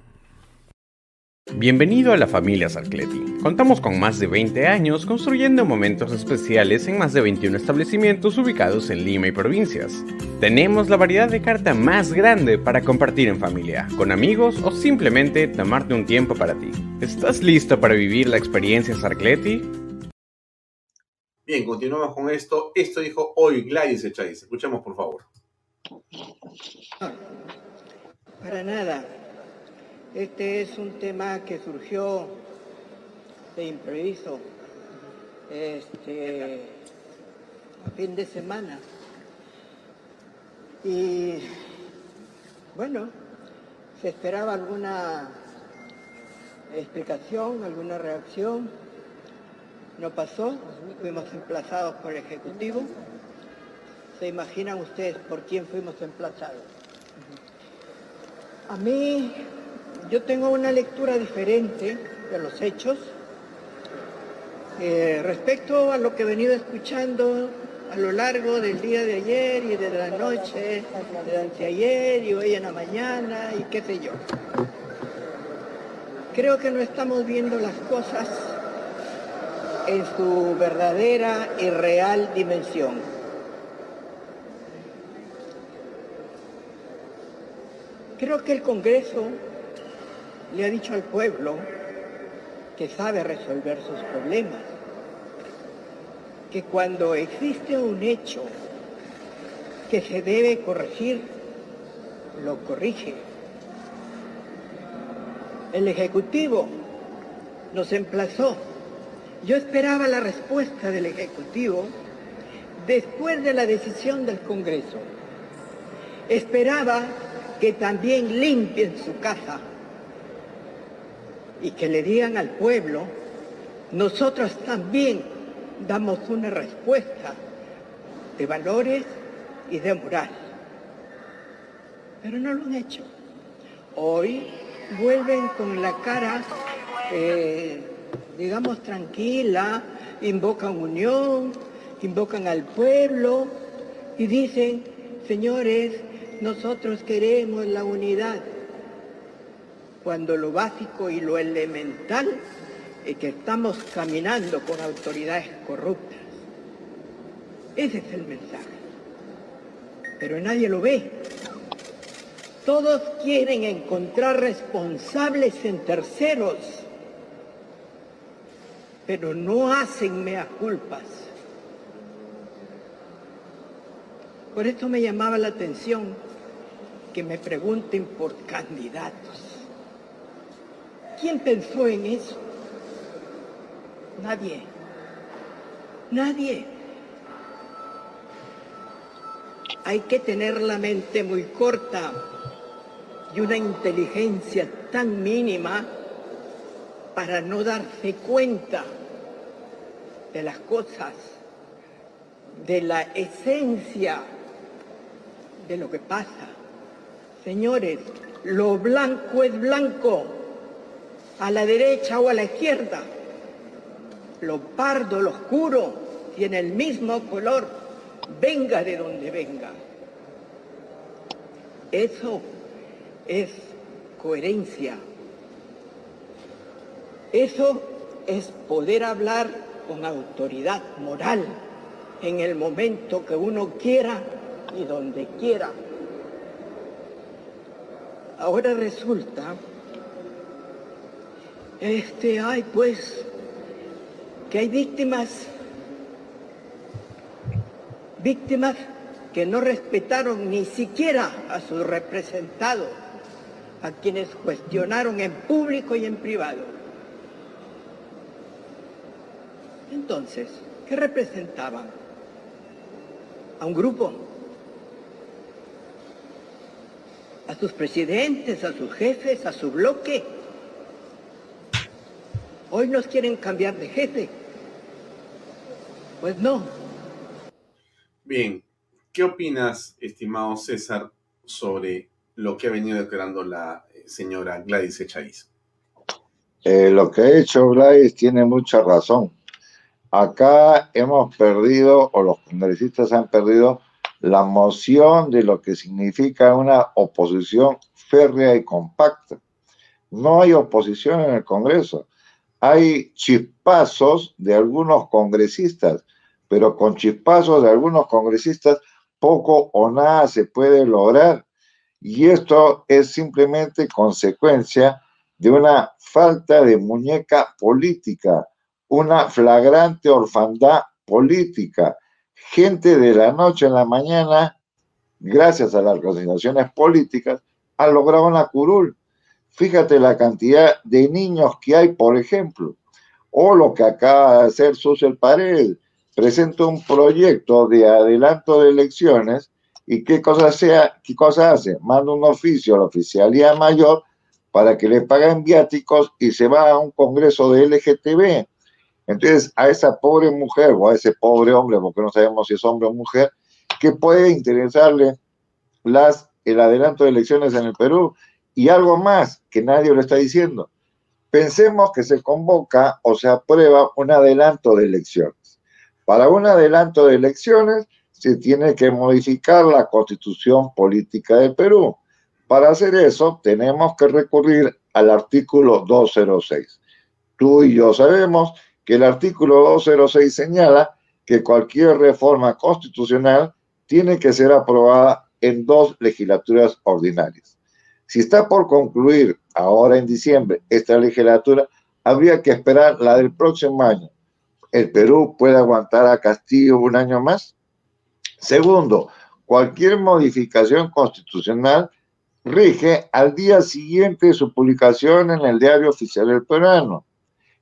Bienvenido a la familia Sarcleti. Contamos con más de 20 años construyendo momentos especiales en más de 21 establecimientos ubicados en Lima y provincias. Tenemos la variedad de carta más grande para compartir en familia, con amigos o simplemente tomarte un tiempo para ti. ¿Estás listo para vivir la experiencia Sarcleti? Bien, continuamos con esto. Esto dijo hoy Gladys Echaiz. Escuchemos, por favor. Para nada. Este es un tema que surgió de imprevisto este, a fin de semana. Y bueno, se esperaba alguna explicación, alguna reacción no pasó, fuimos emplazados por el Ejecutivo. ¿Se imaginan ustedes por quién fuimos emplazados? A mí, yo tengo una lectura diferente de los hechos eh, respecto a lo que he venido escuchando a lo largo del día de ayer y de la noche, de anteayer y hoy en la mañana y qué sé yo. Creo que no estamos viendo las cosas en su verdadera y real dimensión. Creo que el Congreso le ha dicho al pueblo que sabe resolver sus problemas, que cuando existe un hecho que se debe corregir, lo corrige. El Ejecutivo nos emplazó yo esperaba la respuesta del Ejecutivo después de la decisión del Congreso. Esperaba que también limpien su casa y que le digan al pueblo, nosotros también damos una respuesta de valores y de moral. Pero no lo han hecho. Hoy vuelven con la cara eh, digamos, tranquila, invocan unión, invocan al pueblo y dicen, señores, nosotros queremos la unidad, cuando lo básico y lo elemental es que estamos caminando con autoridades corruptas. Ese es el mensaje. Pero nadie lo ve. Todos quieren encontrar responsables en terceros pero no hacen mea culpas. Por esto me llamaba la atención que me pregunten por candidatos. ¿Quién pensó en eso? Nadie. Nadie. Hay que tener la mente muy corta y una inteligencia tan mínima para no darse cuenta de las cosas, de la esencia de lo que pasa. Señores, lo blanco es blanco, a la derecha o a la izquierda. Lo pardo, lo oscuro, tiene el mismo color, venga de donde venga. Eso es coherencia. Eso es poder hablar con autoridad moral en el momento que uno quiera y donde quiera. Ahora resulta, este, hay pues, que hay víctimas, víctimas que no respetaron ni siquiera a sus representados, a quienes cuestionaron en público y en privado. Entonces, ¿qué representaban? A un grupo, a sus presidentes, a sus jefes, a su bloque. Hoy nos quieren cambiar de jefe. Pues no. Bien, ¿qué opinas, estimado César, sobre lo que ha venido declarando la eh, señora Gladys Echaíz? Eh, lo que ha hecho Gladys tiene mucha razón. Acá hemos perdido, o los congresistas han perdido, la moción de lo que significa una oposición férrea y compacta. No hay oposición en el Congreso. Hay chispazos de algunos congresistas, pero con chispazos de algunos congresistas poco o nada se puede lograr. Y esto es simplemente consecuencia de una falta de muñeca política, una flagrante orfandad política gente de la noche a la mañana, gracias a las organizaciones políticas, ha logrado una curul. Fíjate la cantidad de niños que hay, por ejemplo, o lo que acaba de hacer Susel Pared, presenta un proyecto de adelanto de elecciones y qué cosa, sea, qué cosa hace, manda un oficio a la oficialía mayor para que le paguen viáticos y se va a un congreso de LGTB entonces, a esa pobre mujer o a ese pobre hombre, porque no sabemos si es hombre o mujer, que puede interesarle las, el adelanto de elecciones en el Perú y algo más que nadie lo está diciendo. Pensemos que se convoca o se aprueba un adelanto de elecciones. Para un adelanto de elecciones se tiene que modificar la constitución política del Perú. Para hacer eso tenemos que recurrir al artículo 206. Tú y yo sabemos que el artículo 206 señala que cualquier reforma constitucional tiene que ser aprobada en dos legislaturas ordinarias. Si está por concluir ahora en diciembre esta legislatura, habría que esperar la del próximo año. ¿El Perú puede aguantar a Castillo un año más? Segundo, cualquier modificación constitucional rige al día siguiente de su publicación en el diario oficial del peruano.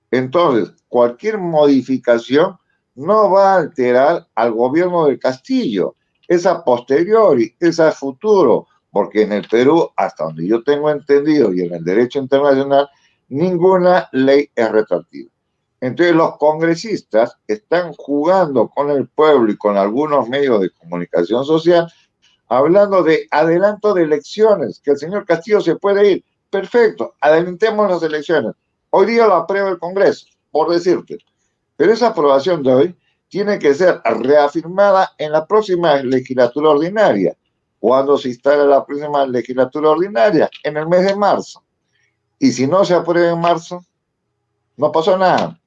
Entonces, cualquier modificación no va a alterar al gobierno del Castillo. Es a posteriori, es a futuro, porque en el Perú, hasta donde yo tengo entendido y en el derecho internacional, ninguna ley es retroactiva. Entonces los congresistas están jugando con el pueblo y con algunos medios de comunicación social, hablando de adelanto de elecciones, que el señor Castillo se puede ir. Perfecto, adelantemos las elecciones. Hoy día lo aprueba el Congreso, por decirte. Pero esa aprobación de hoy tiene que ser reafirmada en la próxima legislatura ordinaria. ¿Cuándo se instala la próxima legislatura ordinaria? En el mes de marzo. Y si no se aprueba en marzo, no pasó nada.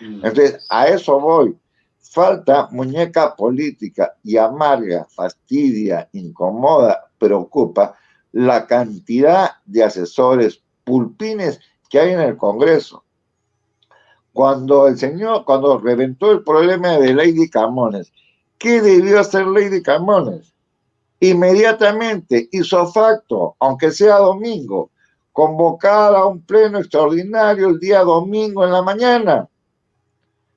Mm. Entonces, a eso voy. Falta muñeca política y amarga, fastidia, incomoda, preocupa la cantidad de asesores pulpines que hay en el Congreso. Cuando el señor, cuando reventó el problema de Lady Camones, ¿qué debió hacer Lady Camones? Inmediatamente, hizo facto, aunque sea domingo, convocar a un pleno extraordinario el día domingo en la mañana.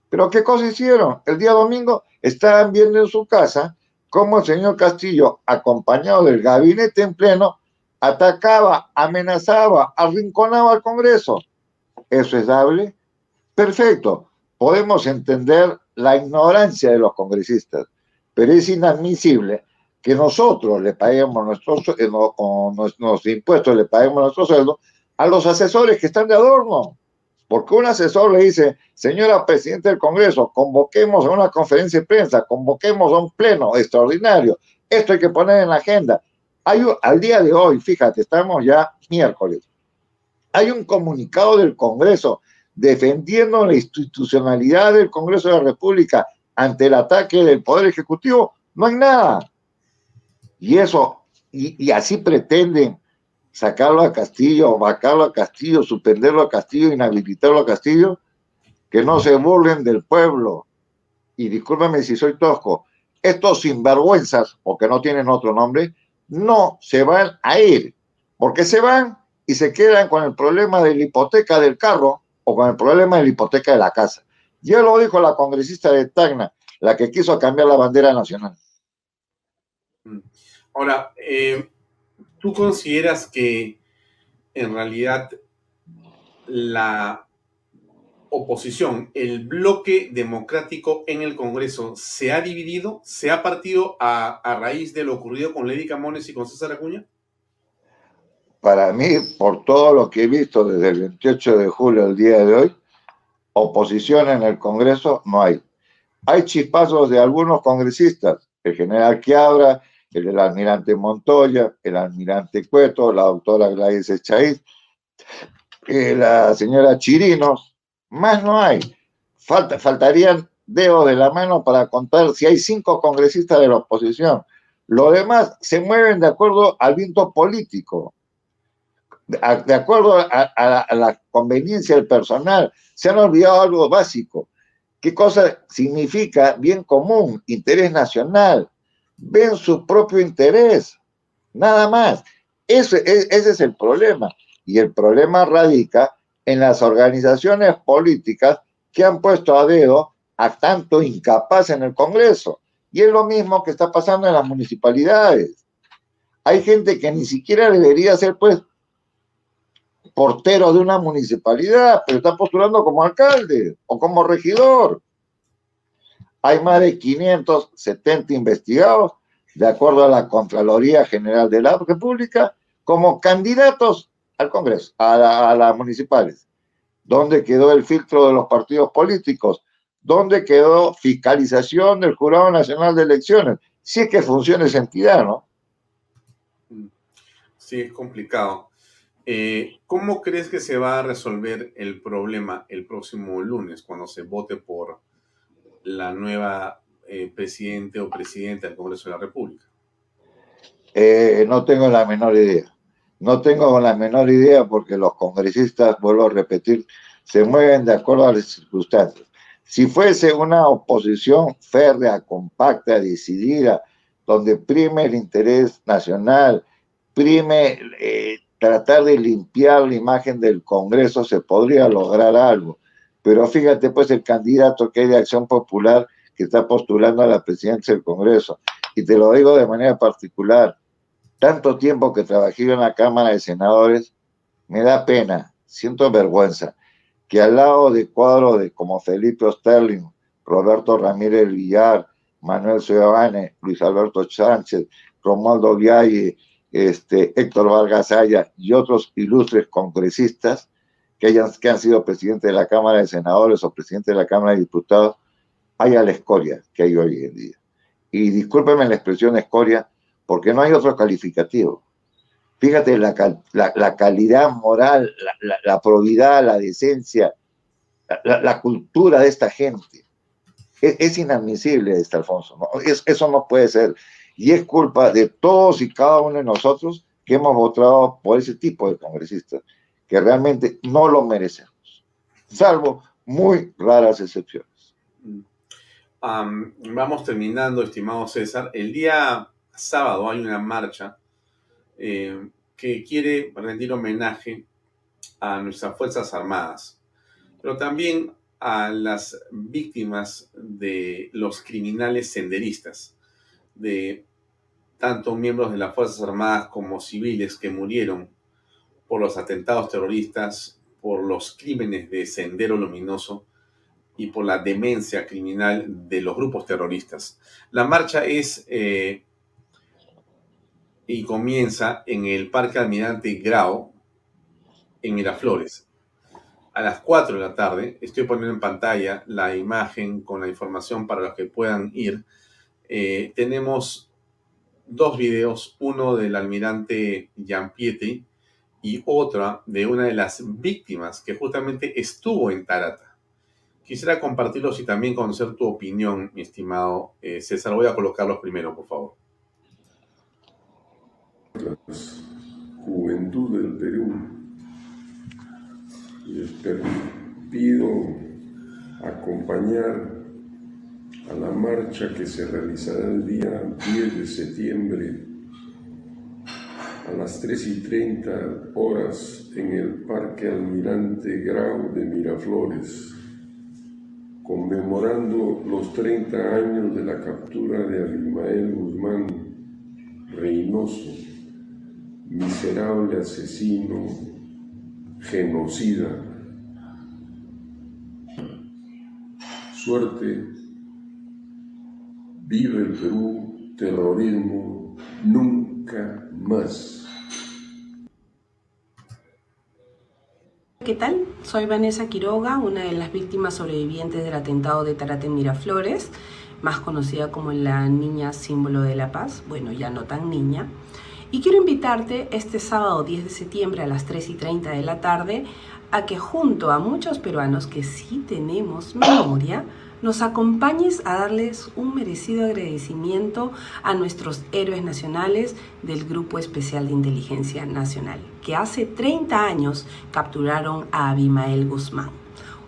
Pero ¿qué cosa hicieron? El día domingo estaban viendo en su casa cómo el señor Castillo, acompañado del gabinete en pleno, atacaba, amenazaba, arrinconaba al Congreso. ¿Eso es dable? Perfecto. Podemos entender la ignorancia de los congresistas, pero es inadmisible que nosotros le paguemos nuestros, eh, con nuestros impuestos, le paguemos nuestro sueldo a los asesores que están de adorno. Porque un asesor le dice, señora Presidenta del Congreso, convoquemos a una conferencia de prensa, convoquemos a un pleno extraordinario. Esto hay que poner en la agenda. Hay, al día de hoy, fíjate, estamos ya miércoles. Hay un comunicado del Congreso defendiendo la institucionalidad del Congreso de la República ante el ataque del Poder Ejecutivo. No hay nada. Y eso, y, así pretenden sacarlo a Castillo, vacarlo a Castillo, suspenderlo a Castillo, inhabilitarlo a Castillo, que no se burlen del pueblo. Y discúlpame si soy tosco, estos sinvergüenzas, o que no tienen otro nombre, no se van a ir, porque se van y se quedan con el problema de la hipoteca del carro o con el problema de la hipoteca de la casa. Ya lo dijo la congresista de Tacna, la que quiso cambiar la bandera nacional. Mm. Ahora, eh, ¿tú consideras que en realidad la oposición, el bloque democrático en el Congreso, se ha dividido, se ha partido a, raíz de lo ocurrido con Lady Camones y con César Acuña? Para mí, por todo lo que he visto desde el 28 de julio al día de hoy, oposición en el Congreso no hay. Hay chispazos de algunos congresistas, el general Quiabra, el, almirante Montoya, el almirante Cueto, la doctora Gladys Echaíz, eh, la señora Chirinos, más no hay. Falta, faltarían dedos de la mano para contar si hay cinco congresistas de la oposición. Los demás se mueven de acuerdo al viento político, de acuerdo a, la conveniencia del personal. Se han olvidado algo básico. ¿Qué cosa significa bien común, interés nacional? Ven su propio interés, nada más. Ese, e, ese es el problema. Y el problema radica en las organizaciones políticas que han puesto a dedo a tanto incapaz en el Congreso. Y es lo mismo que está pasando en las municipalidades. Hay gente que ni siquiera debería ser, pues, portero de una municipalidad, pero está postulando como alcalde o como regidor. Hay más de 570 investigados, de acuerdo a la Contraloría General de la República, como candidatos al Congreso, a, las municipales. ¿Dónde quedó el filtro de los partidos políticos? ¿Dónde quedó fiscalización del Jurado Nacional de Elecciones? Si es que funciona esa entidad, ¿no? Sí, es complicado. Eh, ¿Cómo crees que se va a resolver el problema el próximo lunes cuando se vote por la nueva eh, presidente o presidenta del Congreso de la República? Eh, no tengo la menor idea. No tengo la menor idea porque los congresistas, vuelvo a repetir, se mueven de acuerdo a las circunstancias. Si fuese una oposición férrea, compacta, decidida, donde prime el interés nacional, prime eh, tratar de limpiar la imagen del Congreso, se podría lograr algo. Pero fíjate, pues, el candidato que hay de Acción Popular que está postulando a la presidencia del Congreso. Y te lo digo de manera particular, tanto tiempo que trabajé en la Cámara de Senadores, me da pena, siento vergüenza, que al lado de cuadros de como Felipe Osterling, Roberto Ramírez Villar, Manuel Ciudadane, Luis Alberto Sánchez, Romualdo Vialle, este, Héctor Vargas Aya y otros ilustres congresistas, que, hayan, que han sido presidente de la Cámara de Senadores o presidente de la Cámara de Diputados, haya la escoria que hay hoy en día. Y discúlpeme la expresión escoria, porque no hay otro calificativo. Fíjate la, calidad moral, la, probidad, la decencia, la, cultura de esta gente. Es, es inadmisible, este Alfonso. eso no puede ser. Y es culpa de todos y cada uno de nosotros que hemos votado por ese tipo de congresistas que realmente no lo merecemos, salvo muy raras excepciones. vamos terminando, estimado César. El día sábado hay una marcha eh, que quiere rendir homenaje a nuestras Fuerzas Armadas, pero también a las víctimas de los criminales senderistas, de tanto miembros de las Fuerzas Armadas como civiles que murieron por los atentados terroristas, por los crímenes de Sendero Luminoso y por la demencia criminal de los grupos terroristas. La marcha es eh, y comienza en el Parque Almirante Grau, en Miraflores. A las 4 de la tarde, estoy poniendo en pantalla la imagen con la información para los que puedan ir. Eh, tenemos dos videos, uno del almirante Pietri y otra de una de las víctimas que justamente estuvo en Tarata. Quisiera compartirlos y también conocer tu opinión, mi estimado eh, César. Voy a colocarlos primero, por favor. Juventud del Perú. Les pido acompañar a la marcha que se realizará el día 10 de septiembre a las 3 y 30 horas en el Parque Almirante Grau de Miraflores, conmemorando los 30 años de la captura de Abimael Guzmán Reynoso, miserable asesino, genocida. Suerte, vive el Perú, terrorismo, nunca más. ¿Qué tal? Soy Vanessa Quiroga, una de las víctimas sobrevivientes del atentado de Tarate Miraflores, más conocida como la niña símbolo de la paz, bueno, ya no tan niña. Y quiero invitarte este sábado 10 de septiembre a las 3 y 30 de la tarde a que junto a muchos peruanos que sí tenemos memoria, nos acompañes a darles un merecido agradecimiento a nuestros héroes nacionales del Grupo Especial de Inteligencia Nacional, que hace 30 años capturaron a Abimael Guzmán.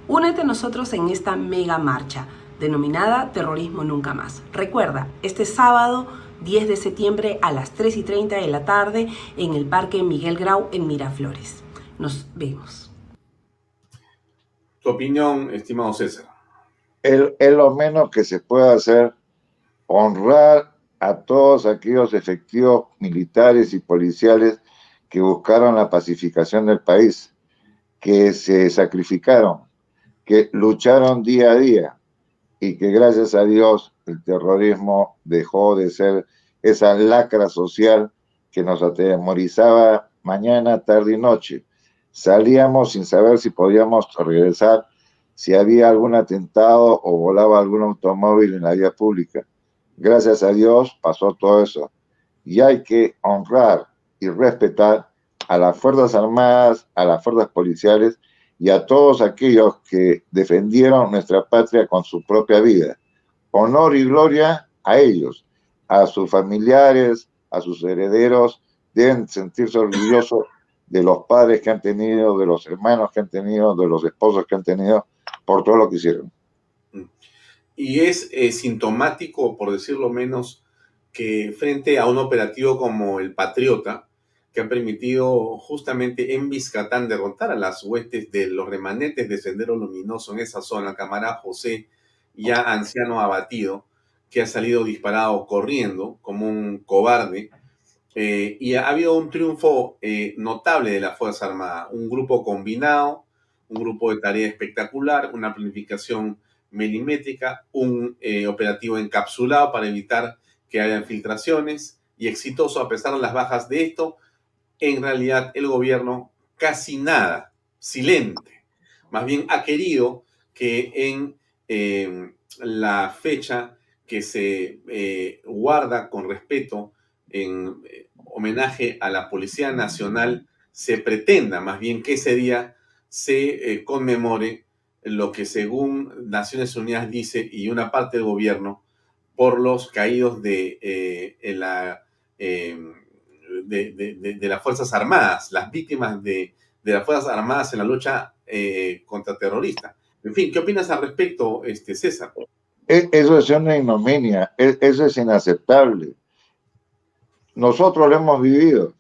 Únete a nosotros en esta mega marcha denominada Terrorismo Nunca Más. Recuerda, este sábado 10 de septiembre a las 3 y 30 de la tarde en el Parque Miguel Grau en Miraflores. Nos vemos. Tu opinión, estimado César es, lo menos que se puede hacer honrar a todos aquellos efectivos militares y policiales que buscaron la pacificación del país, que se sacrificaron, que lucharon día a día y que gracias a Dios el terrorismo dejó de ser esa lacra social que nos atemorizaba mañana, tarde y noche. Salíamos sin saber si podíamos regresar si había algún atentado o volaba algún automóvil en la vía pública. Gracias a Dios pasó todo eso. Y hay que honrar y respetar a las Fuerzas Armadas, a las Fuerzas Policiales y a todos aquellos que defendieron nuestra patria con su propia vida. Honor y gloria a ellos, a sus familiares, a sus herederos, deben sentirse orgullosos de los padres que han tenido, de los hermanos que han tenido, de los esposos que han tenido, por todo lo que hicieron. Y es eh, sintomático, por decirlo menos, que frente a un operativo como el Patriota, que ha permitido justamente en Vizcatán derrotar a las huestes de los remanentes de Sendero Luminoso en esa zona, camarada José, ya anciano abatido, que ha salido disparado corriendo como un cobarde, eh, y ha habido un triunfo eh, notable de la Fuerza Armada, un grupo combinado, un grupo de tarea espectacular, una planificación milimétrica, un eh, operativo encapsulado para evitar que haya infiltraciones y exitoso a pesar de las bajas de esto. En realidad el gobierno casi nada, silente. Más bien ha querido que en eh, la fecha que se eh, guarda con respeto en homenaje a la Policía Nacional se pretenda más bien que ese día se eh, conmemore lo que según Naciones Unidas dice y una parte del gobierno por los caídos de, eh, la, em, de, las Fuerzas Armadas, las víctimas de, las Fuerzas Armadas en la lucha eh, contra terroristas. En fin, ¿qué opinas al respecto, este, César? E, eso es una ignominia, e, eso es inaceptable. nosotros lo hemos vivido.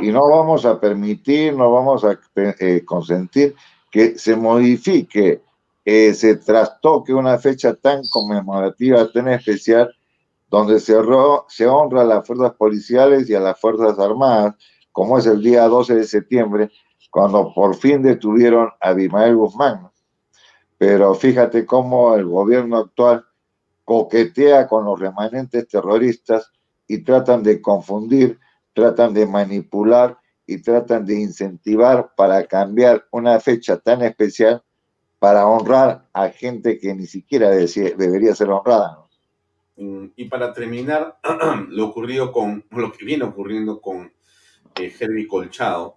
Y no vamos a permitir, no vamos a eh, consentir que se modifique, se trastoque una fecha tan conmemorativa, tan especial, donde se, se honra a las fuerzas policiales y a las fuerzas armadas, como es el día 12 de septiembre, cuando por fin detuvieron a Abimael Guzmán. Pero fíjate cómo el gobierno actual coquetea con los remanentes terroristas y tratan de confundir, tratan de manipular y tratan de incentivar para cambiar una fecha tan especial para honrar a gente que ni siquiera debería ser honrada. Mm, y para terminar, lo ocurrido con lo que viene ocurriendo con eh, Colchado,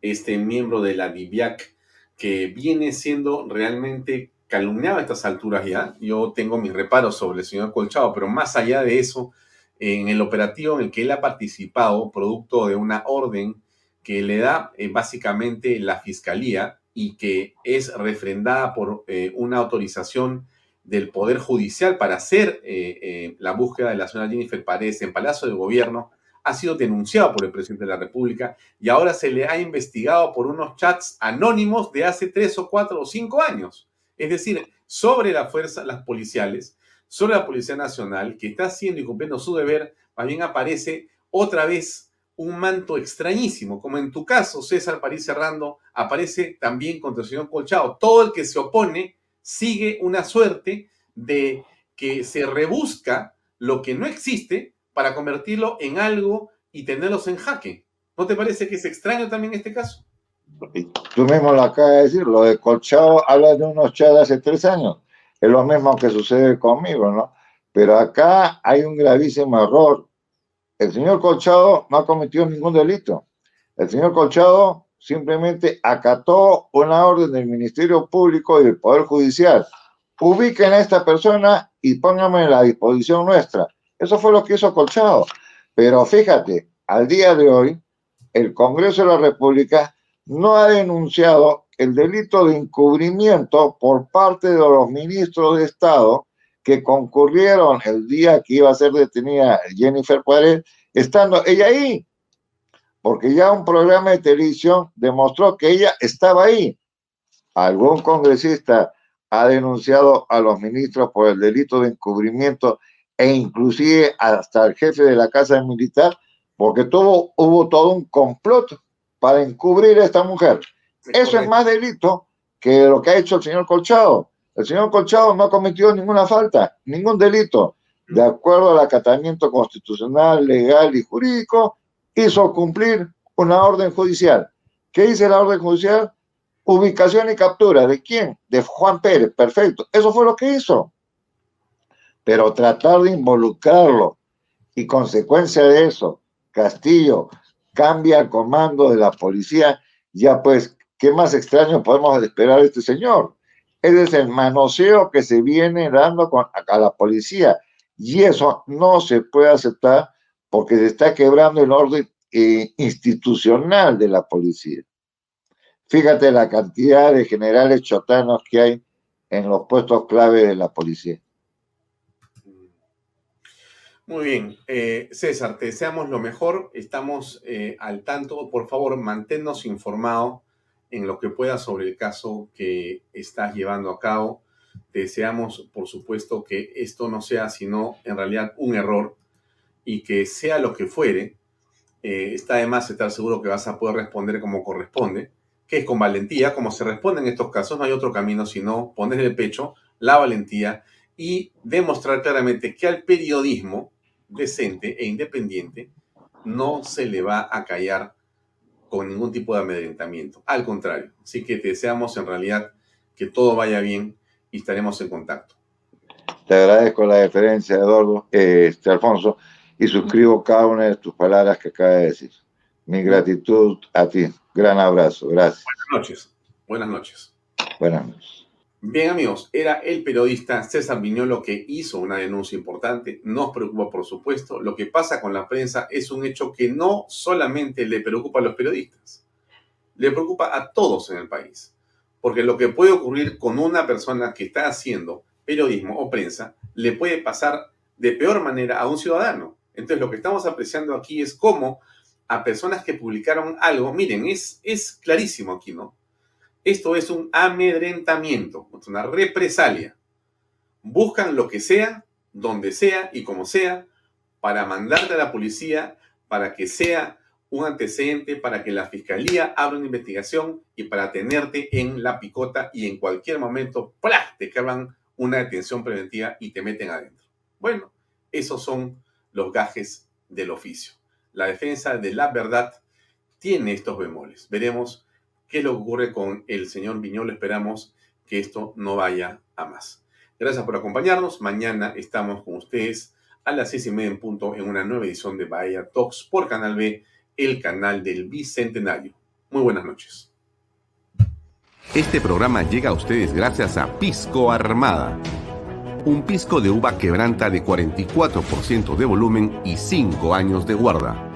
este miembro de la DIVIAC, que viene siendo realmente calumniado a estas alturas ya. Yo tengo mis reparos sobre el señor Colchado, pero más allá de eso, en el operativo en el que él ha participado, producto de una orden que le da eh, básicamente la fiscalía y que es refrendada por eh, una autorización del Poder Judicial para hacer eh, la búsqueda de la señora Jennifer Paredes en Palacio del Gobierno, ha sido denunciado por el presidente de la República y ahora se le ha investigado por unos chats anónimos de hace tres o cuatro o cinco años. Es decir, sobre la fuerza, las policiales, sobre la Policía Nacional, que está haciendo y cumpliendo su deber, más bien aparece otra vez un manto extrañísimo, como en tu caso, César París Cerrando, aparece también contra el señor Colchado. Todo el que se opone sigue una suerte de que se rebusca lo que no existe para convertirlo en algo y tenerlos en jaque. ¿No te parece que es extraño también este caso? Tú mismo lo acabas de decir, lo de Colchado habla de unos chats de hace tres años. Es lo mismo que sucede conmigo, ¿no? Pero acá hay un gravísimo error el señor Colchado no ha cometido ningún delito. El señor Colchado simplemente acató una orden del Ministerio Público y del Poder Judicial. Ubiquen a esta persona y pónganme en la disposición nuestra. Eso fue lo que hizo Colchado. Pero fíjate, al día de hoy, el Congreso de la República no ha denunciado el delito de encubrimiento por parte de los ministros de Estado que concurrieron el día que iba a ser detenida Jennifer Paredes, estando ella ahí, porque ya un programa de televisión demostró que ella estaba ahí. Algún congresista ha denunciado a los ministros por el delito de encubrimiento e inclusive hasta el jefe de la Casa Militar, porque tuvo, hubo todo un complot para encubrir a esta mujer. Eso es más delito que lo que ha hecho el señor Colchado. El señor Colchado no cometió ninguna falta, ningún delito. De acuerdo al acatamiento constitucional, legal y jurídico, hizo cumplir una orden judicial. ¿Qué dice la orden judicial? Ubicación y captura. ¿De quién? De Juan Pérez. Perfecto. Eso fue lo que hizo. Pero tratar de involucrarlo y consecuencia de eso, Castillo cambia el comando de la policía, ya pues, ¿qué más extraño podemos esperar de este señor? Es el manoseo que se viene dando a la policía. Y eso no se puede aceptar porque se está quebrando el orden eh, institucional de la policía. Fíjate la cantidad de generales chotanos que hay en los puestos clave de la policía. Muy bien, eh, César, te deseamos lo mejor, estamos eh, al tanto, por favor, manténnos informados en lo que pueda sobre el caso que estás llevando a cabo. deseamos, por supuesto, que esto no sea sino en realidad un error y que sea lo que fuere, eh, está además estar seguro que vas a poder responder como corresponde, que es con valentía, como se responde en estos casos, no hay otro camino sino poner el pecho, la valentía y demostrar claramente que al periodismo decente e independiente no se le va a callar con ningún tipo de amedrentamiento. Al contrario. Así que te deseamos en realidad que todo vaya bien y estaremos en contacto. Te agradezco la deferencia, Eduardo, este, Alfonso, y suscribo cada una de tus palabras que acaba de decir. Mi gratitud a ti. Gran abrazo. Gracias. Buenas noches. Buenas noches. Buenas noches. Bien amigos, era el periodista César Viñolo que hizo una denuncia importante, nos preocupa por supuesto, lo que pasa con la prensa es un hecho que no solamente le preocupa a los periodistas, le preocupa a todos en el país, porque lo que puede ocurrir con una persona que está haciendo periodismo o prensa le puede pasar de peor manera a un ciudadano. Entonces, lo que estamos apreciando aquí es cómo a personas que publicaron algo, miren, es, es clarísimo aquí, ¿no? Esto es un amedrentamiento, es una represalia. Buscan lo que sea, donde sea y como sea, para mandarte a la policía, para que sea un antecedente, para que la fiscalía abra una investigación y para tenerte en la picota y en cualquier momento, ¡plá! te caban una detención preventiva y te meten adentro. Bueno, esos son los gajes del oficio. La defensa de la verdad tiene estos bemoles. Veremos qué es lo que ocurre con el señor Viñolo. Esperamos que esto no vaya a más. Gracias por acompañarnos. Mañana estamos con ustedes a las seis y media en punto en una nueva edición de Bahía Talks por Canal B, el canal del Bicentenario. Muy buenas noches. Este programa llega a ustedes gracias a Pisco Armada. Un pisco de uva quebranta de 44% de volumen y 5 años de guarda.